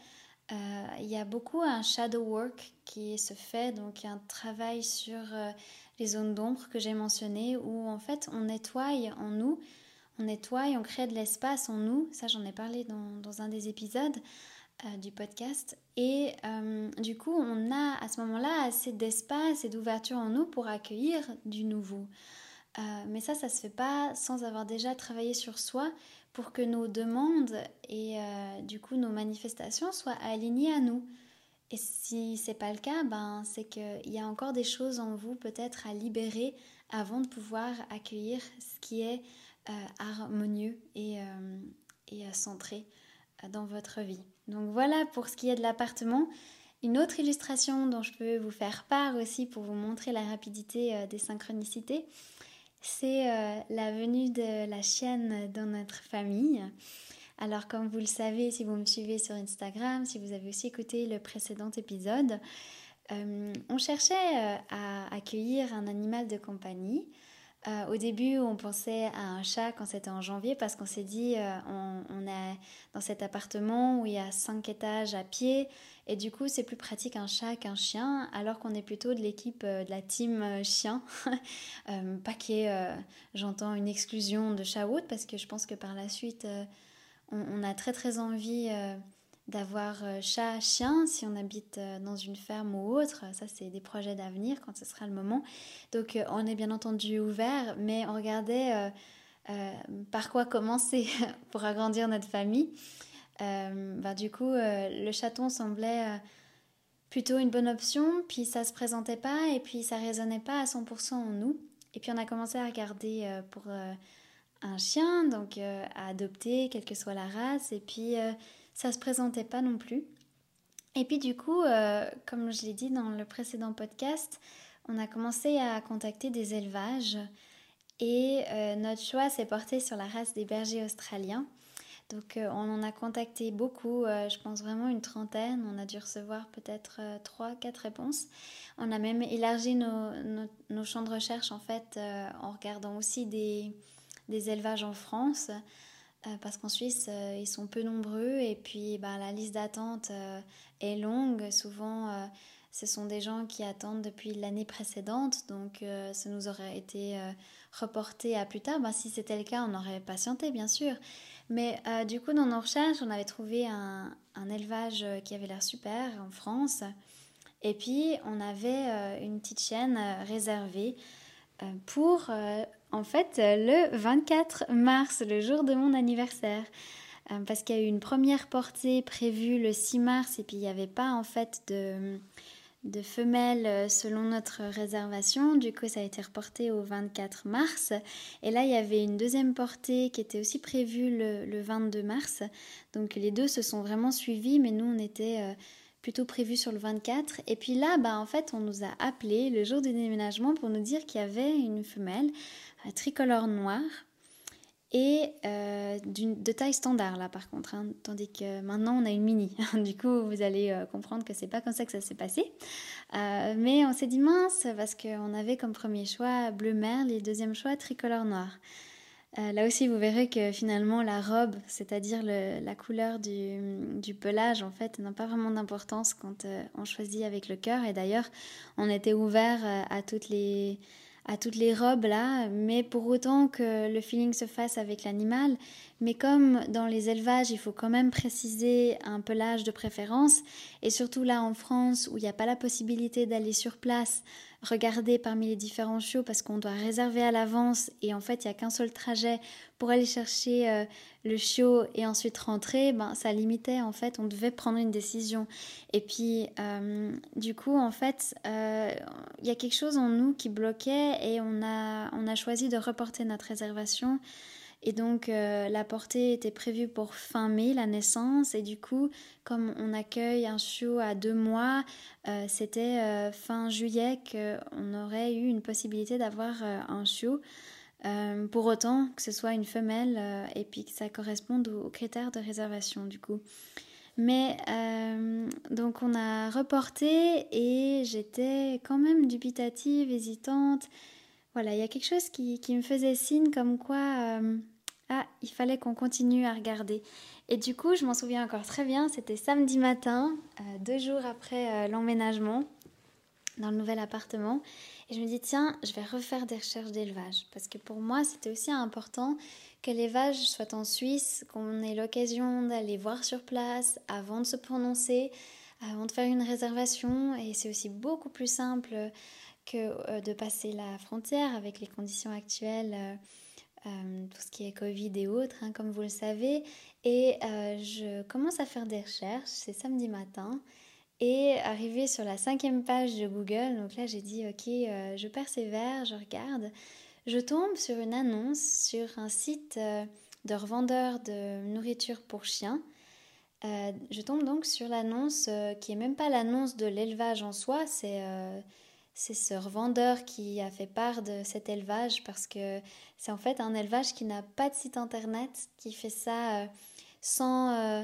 euh, il y a beaucoup un shadow work qui se fait, donc un travail sur euh, les zones d'ombre que j'ai mentionné, où en fait on nettoie en nous, on nettoie, on crée de l'espace en nous, ça j'en ai parlé dans, un des épisodes euh, du podcast, et du coup on a à ce moment-là assez d'espace et d'ouverture en nous pour accueillir du nouveau. mais ça, ça se fait pas sans avoir déjà travaillé sur soi pour que nos demandes et euh, du coup nos manifestations soient alignées à nous. Et si c'est pas le cas, ben c'est qu'il y a encore des choses en vous peut-être à libérer avant de pouvoir accueillir ce qui est euh, harmonieux et, euh, et centré dans votre vie. Donc voilà pour ce qui est de l'appartement. Une autre illustration dont je peux vous faire part aussi pour vous montrer la rapidité des synchronicités, c'est euh, la venue de la chienne dans notre famille. Alors comme vous le savez, si vous me suivez sur Instagram, si vous avez aussi écouté le précédent épisode, euh, on cherchait euh, à accueillir un animal de compagnie euh, au début, on pensait à un chat quand c'était en janvier parce qu'on s'est dit euh, on, est dans cet appartement où il y a cinq étages à pied et du coup c'est plus pratique un chat qu'un chien alors qu'on est plutôt de l'équipe euh, de la team chien. pas qu'il j'entends, une exclusion de chat parce que je pense que par la suite on, a très très envie d'avoir chat, chien si on habite dans une ferme ou autre. Ça, c'est des projets d'avenir quand ce sera le moment. Donc, on est bien entendu ouvert, mais on regardait par quoi commencer pour agrandir notre famille. Bah, du coup, le chaton semblait plutôt une bonne option, puis ça se présentait pas et puis ça résonnait pas à 100% en nous. Et puis on a commencé à regarder euh, pour euh, un chien, donc euh, à adopter, quelle que soit la race, et puis ça se présentait pas non plus. Et puis du coup, comme je l'ai dit dans le précédent podcast, on a commencé à contacter des élevages et notre choix s'est porté sur la race des bergers australiens. Donc euh, on en a contacté beaucoup, euh, je pense vraiment une trentaine. On a dû recevoir peut-être euh, trois, quatre réponses. On a même élargi nos, champs de recherche en fait en regardant aussi des, élevages en France. Parce qu'en Suisse, ils sont peu nombreux et puis bah, la liste d'attente est longue. Souvent, ce sont des gens qui attendent depuis l'année précédente, donc ça nous aurait été reporté à plus tard. Bah, si c'était le cas, on aurait patienté, bien sûr. Mais euh, du coup, dans nos recherches, on avait trouvé un, élevage euh, qui avait l'air super en France. Et puis, on avait euh, une petite chaîne réservée pour, en fait, le 24 mars, le jour de mon anniversaire. parce qu'il y a eu une première portée prévue le 6 mars et puis il n'y avait pas, en fait, de femelles euh, selon notre réservation. Du coup, ça a été reporté au 24 mars. Et là, il y avait une deuxième portée qui était aussi prévue le, 22 mars. Donc les deux se sont vraiment suivis, mais nous, on était euh, plutôt prévus sur le 24. Et puis là, bah, en fait, on nous a appelé le jour du déménagement pour nous dire qu'il y avait une femelle euh, tricolore noire et euh, de taille standard là par contre, hein. tandis que maintenant on a une mini. du coup vous allez euh, comprendre que c'est pas comme ça que ça s'est passé. Mais on s'est dit mince parce qu'on avait comme premier choix bleu merle et deuxième choix tricolore noir. Là aussi vous verrez que finalement la robe, c'est-à-dire la couleur du, pelage en fait n'a pas vraiment d'importance quand on choisit avec le cœur et d'ailleurs on était ouvert à toutes les à toutes les robes là, mais pour autant que le feeling se fasse avec l'animal. Mais comme dans les élevages, il faut quand même préciser un pelage de préférence, et surtout là en France où il n'y a pas la possibilité d'aller sur place, regarder parmi les différents chiots parce qu'on doit réserver à l'avance et en fait il n'y a qu'un seul trajet pour aller chercher euh, le chiot et ensuite rentrer, ben, ça limitait en fait, on devait prendre une décision. Et puis euh, du coup en fait euh, il y a quelque chose en nous qui bloquait et on a, on a choisi de reporter notre réservation. Et donc euh, la portée était prévue pour fin mai, la naissance. Et du coup, comme on accueille un chiot à deux mois, euh, c'était euh, fin juillet qu'on aurait eu une possibilité d'avoir un chiot. pour autant que ce soit une femelle et puis que ça corresponde aux, critères de réservation du coup. Mais donc on a reporté et j'étais quand même dubitative, hésitante. Voilà, il y a quelque chose qui, qui me faisait signe comme quoi ah, il fallait qu'on continue à regarder. Et du coup, je m'en souviens encore très bien, c'était samedi matin, euh, deux jours après euh, l'emménagement dans le nouvel appartement. Et je me dis, tiens, je vais refaire des recherches d'élevage. Parce que pour moi, c'était aussi important que l'élevage soit en Suisse, qu'on ait l'occasion d'aller voir sur place avant de se prononcer, avant de faire une réservation. Et c'est aussi beaucoup plus simple que euh, de passer la frontière avec les conditions actuelles tout ce qui est Covid et autres, hein, comme vous le savez. Et euh, je commence à faire des recherches, c'est samedi matin. Et arrivé sur la cinquième page de Google, donc là j'ai dit ok, euh, je persévère, je regarde. Je tombe sur une annonce sur un site de revendeur de nourriture pour chiens. je tombe donc sur l'annonce qui est même pas l'annonce de l'élevage en soi, c'est c'est ce revendeur qui a fait part de cet élevage parce que c'est en fait un élevage qui n'a pas de site internet, qui fait ça euh, sans, euh,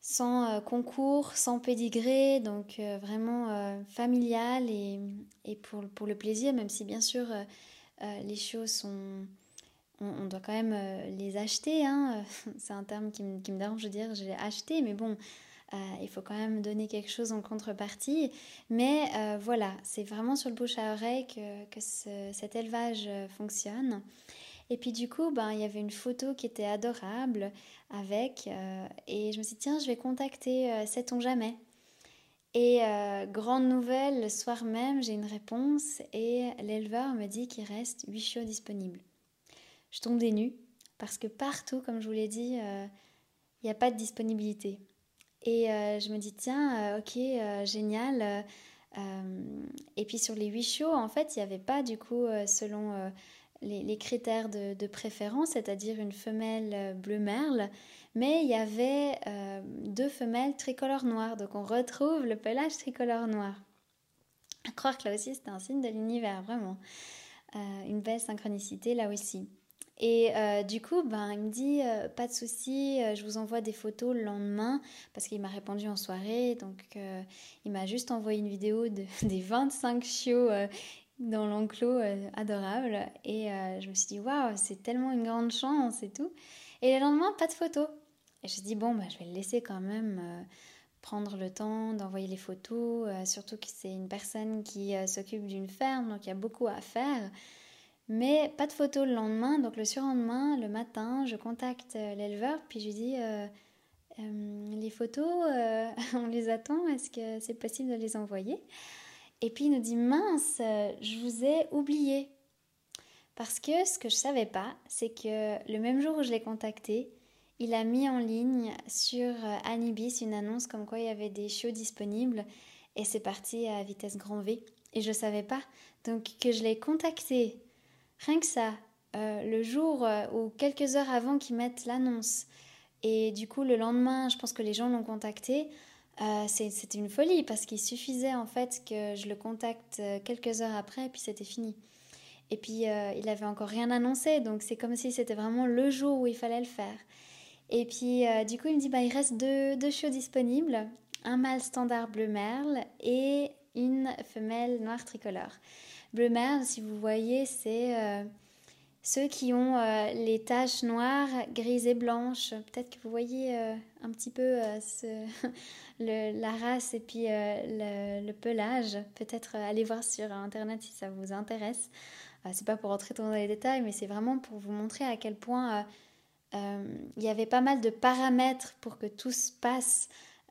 sans euh, concours, sans pédigré, donc vraiment familial et, et pour, pour, le plaisir, même si bien sûr les chiots sont... On, doit quand même les acheter, hein. c'est un terme qui me, qui me dérange de dire j'ai acheté, mais bon, euh, il faut quand même donner quelque chose en contrepartie. Mais euh, voilà, c'est vraiment sur le bouche à oreille que, cet élevage euh, fonctionne. Et puis du coup, ben, il y avait une photo qui était adorable avec, et je me suis dit, tiens, je vais contacter Sait-on jamais et grande nouvelle, le soir même, j'ai une réponse et l'éleveur me dit qu'il reste 8 chiots disponibles. Je tombe des nues parce que partout, comme je vous l'ai dit, il n'y a pas de disponibilité. Et euh, je me dis, tiens, euh, ok, euh, génial. et puis sur les huit chiots, en fait, il n'y avait pas, du coup, selon les, critères de, préférence, c'est-à-dire une femelle bleu merle, mais il y avait deux femelles tricolore noir. Donc on retrouve le pelage tricolore noir. À croire que là aussi, c'était un signe de l'univers, vraiment. une belle synchronicité là aussi. Et euh, du coup, ben, il me dit euh, pas de souci, euh, je vous envoie des photos le lendemain parce qu'il m'a répondu en soirée. Donc, il m'a juste envoyé une vidéo de, des 25 chiots dans l'enclos adorable. Et je me suis dit waouh, c'est tellement une grande chance et tout. Et le lendemain, pas de photos. Et je me dit bon, ben, je vais le laisser quand même prendre le temps d'envoyer les photos, surtout que c'est une personne qui s'occupe d'une ferme, donc il y a beaucoup à faire. Mais pas de photo le lendemain, donc le surlendemain, le matin, je contacte euh, l'éleveur, puis je lui dis euh, euh, les photos, on les attend, est-ce que c'est possible de les envoyer? Et puis il nous dit mince, je vous ai oublié. Parce que ce que je savais pas, c'est que le même jour où je l'ai contacté, il a mis en ligne sur Anibis une annonce comme quoi il y avait des shows disponibles et c'est parti à vitesse grand V. Et je ne savais pas. Donc que je l'ai contacté Rien que ça, euh, le jour euh, ou quelques heures avant qu'ils mettent l'annonce, et du coup le lendemain, je pense que les gens l'ont contacté, euh, c'était une folie parce qu'il suffisait en fait que je le contacte quelques heures après et puis c'était fini. Et puis il avait encore rien annoncé, donc c'est comme si c'était vraiment le jour où il fallait le faire. Et puis du coup il me dit bah il reste deux, deux chiots disponibles, un mâle standard bleu merle et une femelle noire tricolore. Bleu merle, si vous voyez, c'est euh, ceux qui ont euh, les taches noires, grises et blanches. Peut-être que vous voyez euh, un petit peu la race et puis le, pelage. Peut-être aller voir sur Internet si ça vous intéresse. c'est pas pour entrer dans les détails, mais c'est vraiment pour vous montrer à quel point il y avait pas mal de paramètres pour que tout se passe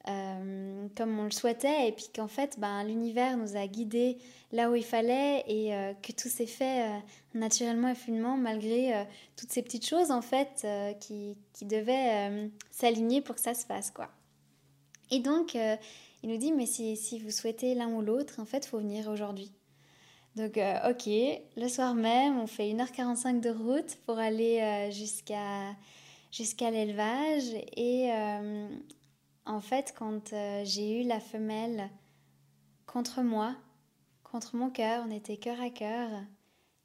euh, comme on le souhaitait et puis qu'en fait ben, l'univers nous a guidés là où il fallait et euh, que tout s'est fait euh, naturellement et finement malgré toutes ces petites choses en fait qui, devaient s'aligner pour que ça se fasse quoi. Et donc il nous dit mais si, si vous souhaitez l'un ou l'autre en fait faut venir aujourd'hui. Donc ok, le soir même on fait 1h45 de route pour aller jusqu'à jusqu'à l'élevage et en fait, quand euh, j'ai eu la femelle contre moi, contre mon cœur, on était cœur à cœur,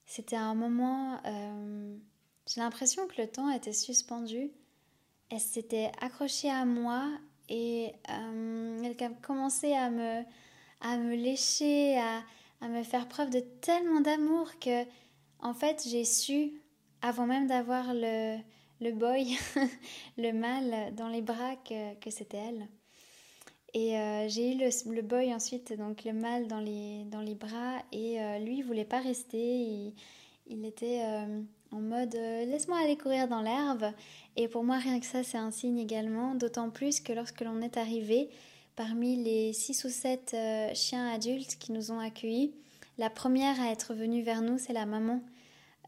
c'était un moment, euh, j'ai l'impression que le temps était suspendu. Elle s'était accrochée à moi et euh, elle a commencé à me, à me lécher, à, à me faire preuve de tellement d'amour que, en fait, j'ai su, avant même d'avoir le, le boy, le mâle dans les bras que, c'était elle. Et euh, j'ai eu le, boy ensuite, donc le mâle dans les, dans les bras, et euh, lui, il voulait pas rester. Il, était euh, en mode laisse-moi aller courir dans l'herbe. Et pour moi, rien que ça, c'est un signe également, d'autant plus que lorsque l'on est arrivé, parmi les 6 ou 7 chiens adultes qui nous ont accueillis, la première à être venue vers nous, c'est la maman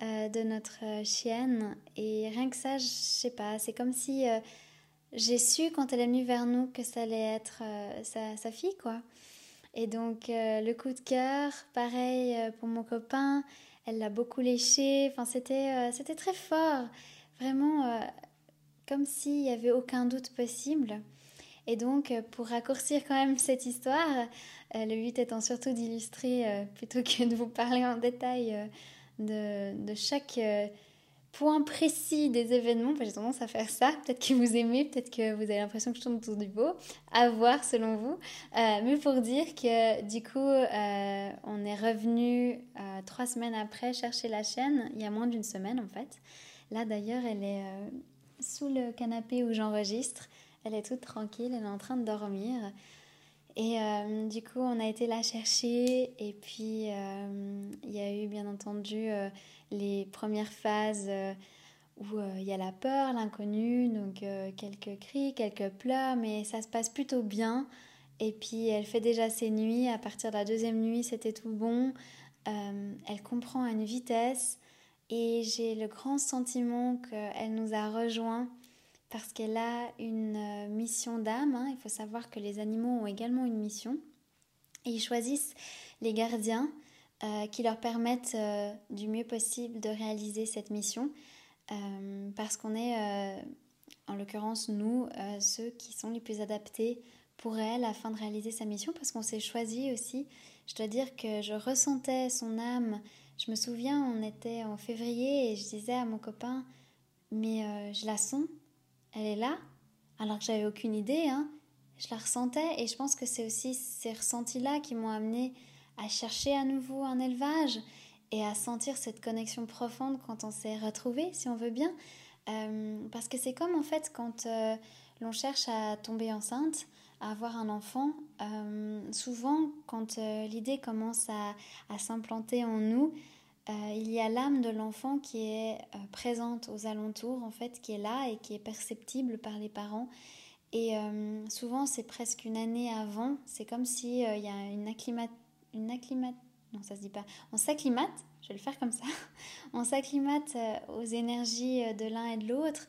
euh, de notre euh, chienne. Et rien que ça, je sais pas, c'est comme si euh, j'ai su quand elle est venue vers nous que ça allait être sa, fille, quoi. Et donc le coup de cœur, pareil pour mon copain, elle l'a beaucoup léché. Enfin, c'était c'était très fort, vraiment comme s'il n'y avait aucun doute possible. Et donc, pour raccourcir quand même cette histoire, le but étant surtout d'illustrer plutôt que de vous parler en détail de, chaque euh, point précis des événements. J'ai tendance à faire ça. Peut-être que vous aimez, peut-être que vous avez l'impression que je tourne autour du beau. À voir selon vous. Euh, mais pour dire que du coup, euh, on est revenu trois semaines après chercher la chaîne, il y a moins d'une semaine en fait. Là d'ailleurs, elle est sous le canapé où j'enregistre. Elle est toute tranquille, elle est en train de dormir. Et du coup, on a été la chercher. Et puis, il y a eu bien entendu les premières phases où il y a la peur, l'inconnu, donc quelques cris, quelques pleurs, mais ça se passe plutôt bien. Et puis elle fait déjà ses nuits. À partir de la deuxième nuit, c'était tout bon. Euh, elle comprend à une vitesse. Et j'ai le grand sentiment qu'elle nous a rejoints parce qu'elle a une euh, mission d'âme. Hein. Il faut savoir que les animaux ont également une mission. Et ils choisissent les gardiens euh, qui leur permettent du mieux possible de réaliser cette mission. parce qu'on est, en l'occurrence, nous, ceux qui sont les plus adaptés pour elle afin de réaliser sa mission parce qu'on s'est choisi aussi. Je dois dire que je ressentais son âme. Je me souviens, on était en février et je disais à mon copain, mais euh, je la sens, elle est là, alors que j'avais aucune idée. Hein. Je la ressentais et je pense que c'est aussi ces ressentis-là qui m'ont amené à chercher à nouveau un élevage et à sentir cette connexion profonde quand on s'est retrouvé, si on veut bien. Euh, parce que c'est comme en fait quand euh, l'on cherche à tomber enceinte, avoir un enfant, euh, souvent quand l'idée commence à, s'implanter en nous, euh, il y a l'âme de l'enfant qui est présente aux alentours, en fait, qui est là et qui est perceptible par les parents. Et souvent, c'est presque une année avant. C'est comme s'il il y a une acclimate, une acclimate, non, ça se dit pas. On s'acclimate, je vais le faire comme ça. On s'acclimate aux énergies de l'un et de l'autre.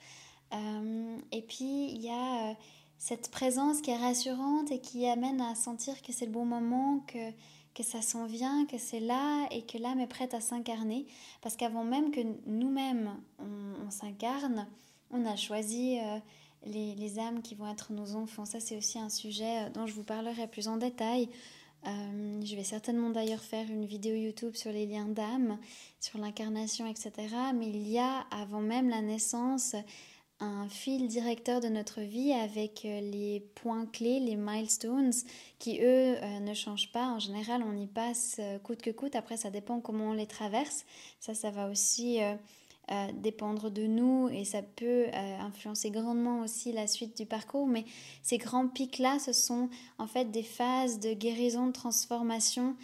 et puis, il y a cette présence qui est rassurante et qui amène à sentir que c'est le bon moment, que, que ça s'en vient, que c'est là et que l'âme est prête à s'incarner. Parce qu'avant même que nous-mêmes on, s'incarne, on a choisi euh, les, les, âmes qui vont être nos enfants. Ça, c'est aussi un sujet euh, dont je vous parlerai plus en détail. Euh, je vais certainement d'ailleurs faire une vidéo YouTube sur les liens d'âme, sur l'incarnation, etc. Mais il y a, avant même la naissance, un fil directeur de notre vie avec euh, les points clés, les milestones, qui eux euh, ne changent pas. En général, on y passe euh, coûte que coûte. Après, ça dépend comment on les traverse. Ça, ça va aussi dépendre de nous et ça peut influencer grandement aussi la suite du parcours. Mais ces grands pics-là, ce sont en fait des phases de guérison, de transformation,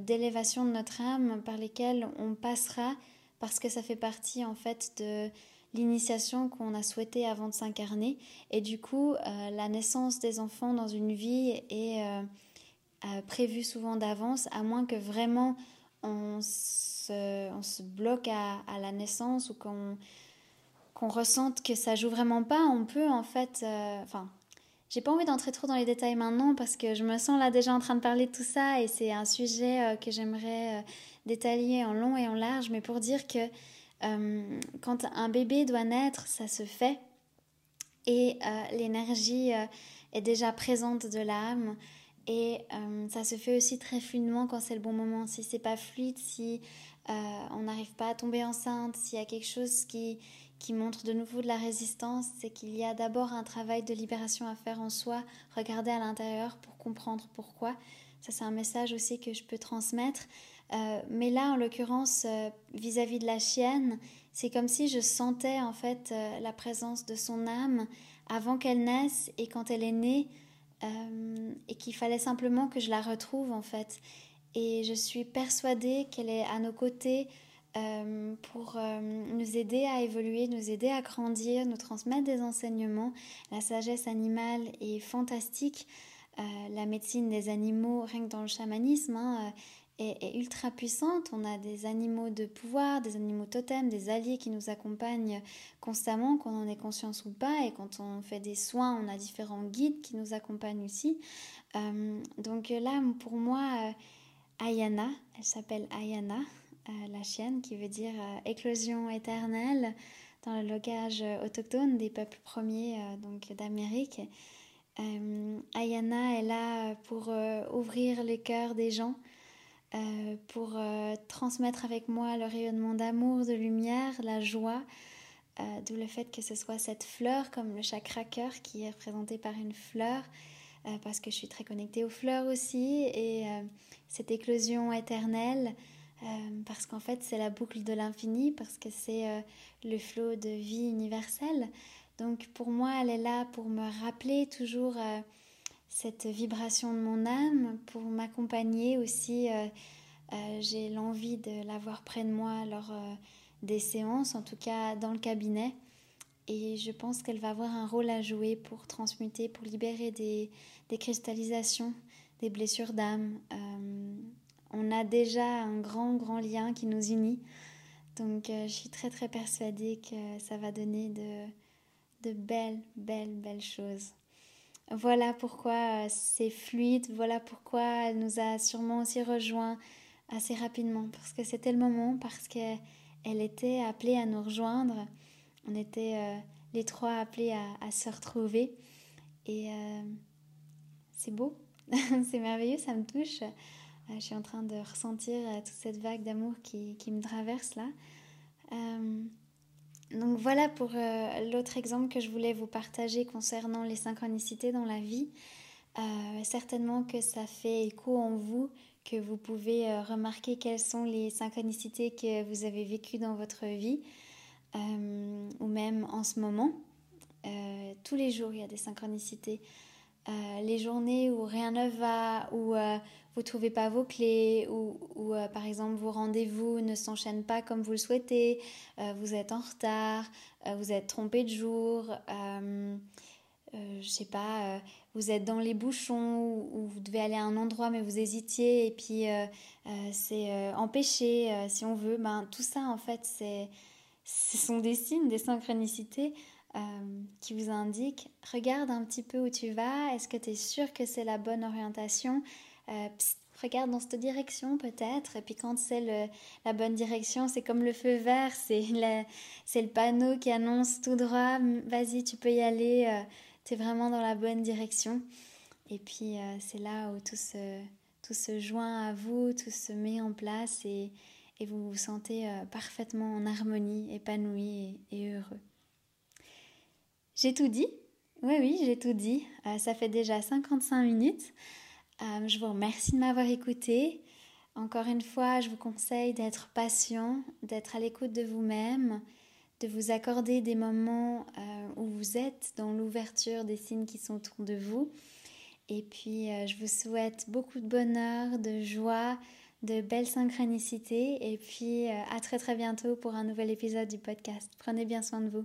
d'élévation de notre âme par lesquelles on passera parce que ça fait partie en fait de l'initiation qu'on a souhaité avant de s'incarner. Et du coup, euh, la naissance des enfants dans une vie est euh, euh, prévue souvent d'avance, à moins que vraiment on se, on se bloque à, à, la naissance ou qu'on qu'on ressente que ça joue vraiment pas. On peut en fait... Enfin, j'ai pas envie d'entrer trop dans les détails maintenant parce que je me sens là déjà en train de parler de tout ça et c'est un sujet que j'aimerais détailler en long et en large, mais pour dire que euh, quand un bébé doit naître, ça se fait et euh, l'énergie euh, est déjà présente de l'âme et ça se fait aussi très fluidement quand c'est le bon moment. Si c'est pas fluide, si on n'arrive pas à tomber enceinte, s'il y a quelque chose qui, qui montre de nouveau de la résistance, c'est qu'il y a d'abord un travail de libération à faire en soi, regarder à l'intérieur pour comprendre pourquoi. Ça, c'est un message aussi que je peux transmettre. Euh, mais là, en l'occurrence, euh, vis-à-vis de la chienne, c'est comme si je sentais en fait euh, la présence de son âme avant qu'elle naisse et quand elle est née, et qu'il fallait simplement que je la retrouve en fait. Et je suis persuadée qu'elle est à nos côtés pour nous aider à évoluer, nous aider à grandir, nous transmettre des enseignements. La sagesse animale est fantastique. la médecine des animaux, rien que dans le chamanisme, hein, est, ultra puissante. On a des animaux de pouvoir, des animaux totems, des alliés qui nous accompagnent constamment, qu'on en ait conscience ou pas. Et quand on fait des soins, on a différents guides qui nous accompagnent aussi. Euh, donc là, pour moi, euh, Ayana, elle s'appelle Ayana, euh, la chienne, qui veut dire éclosion éternelle dans le langage autochtone des peuples premiers donc d'Amérique. Ayana est là pour ouvrir les cœurs des gens euh, pour euh, transmettre avec moi le rayonnement d'amour, de lumière, la joie, euh, d'où le fait que ce soit cette fleur comme le chakra cœur qui est représenté par une fleur, parce que je suis très connectée aux fleurs aussi, et cette éclosion éternelle, parce qu'en fait c'est la boucle de l'infini, parce que c'est le flot de vie universelle. Donc pour moi, elle est là pour me rappeler toujours cette vibration de mon âme, pour m'accompagner aussi. J'ai l'envie de l'avoir près de moi lors des séances, en tout cas dans le cabinet. Et je pense qu'elle va avoir un rôle à jouer pour transmuter, pour libérer des, cristallisations, des blessures d'âme. Euh, on a déjà un grand, grand lien qui nous unit. Donc euh, je suis très, très persuadée que ça va donner de belles, belles, belles choses. Voilà pourquoi euh, c'est fluide, voilà pourquoi elle nous a sûrement aussi rejoint assez rapidement, parce que c'était le moment, parce qu'elle était appelée à nous rejoindre. On était les trois appelés à, se retrouver. Et c'est beau, c'est merveilleux, ça me touche. Euh, je suis en train de ressentir euh, toute cette vague d'amour qui, qui, me traverse là. Euh, donc voilà pour l'autre exemple que je voulais vous partager concernant les synchronicités dans la vie. certainement que ça fait écho en vous, que vous pouvez remarquer quelles sont les synchronicités que vous avez vécues dans votre vie, ou même en ce moment. tous les jours, il y a des synchronicités. Euh, les journées où rien ne va, où euh, vous trouvez pas vos clés, où, euh, par exemple vos rendez-vous ne s'enchaînent pas comme vous le souhaitez, vous êtes en retard, vous êtes trompé de jour, je sais pas, vous êtes dans les bouchons ou vous devez aller à un endroit mais vous hésitiez et puis c'est empêché si on veut, ben, tout ça en fait c'est, ce sont des signes, des synchronicités euh, qui vous indique regarde un petit peu où tu vas, est-ce que tu es sûr que c'est la bonne orientation? Euh, Regarde dans cette direction peut-être, et puis quand c'est la bonne direction, c'est comme le feu vert, c'est le, panneau qui annonce tout droit, vas-y tu peux y aller, euh, tu es vraiment dans la bonne direction. Et puis c'est là où tout se, tout se joint à vous, tout se met en place et, et vous vous sentez parfaitement en harmonie, épanoui et heureux. J'ai tout dit? Oui, oui, j'ai tout dit. Euh, ça fait déjà 55 minutes. Euh, je vous remercie de m'avoir écouté. Encore une fois, je vous conseille d'être patient, d'être à l'écoute de vous-même, de vous accorder des moments euh, où vous êtes dans l'ouverture des signes qui sont autour de vous. Et puis, je vous souhaite beaucoup de bonheur, de joie, de belles synchronicités. Et puis, à très très bientôt pour un nouvel épisode du podcast. Prenez bien soin de vous.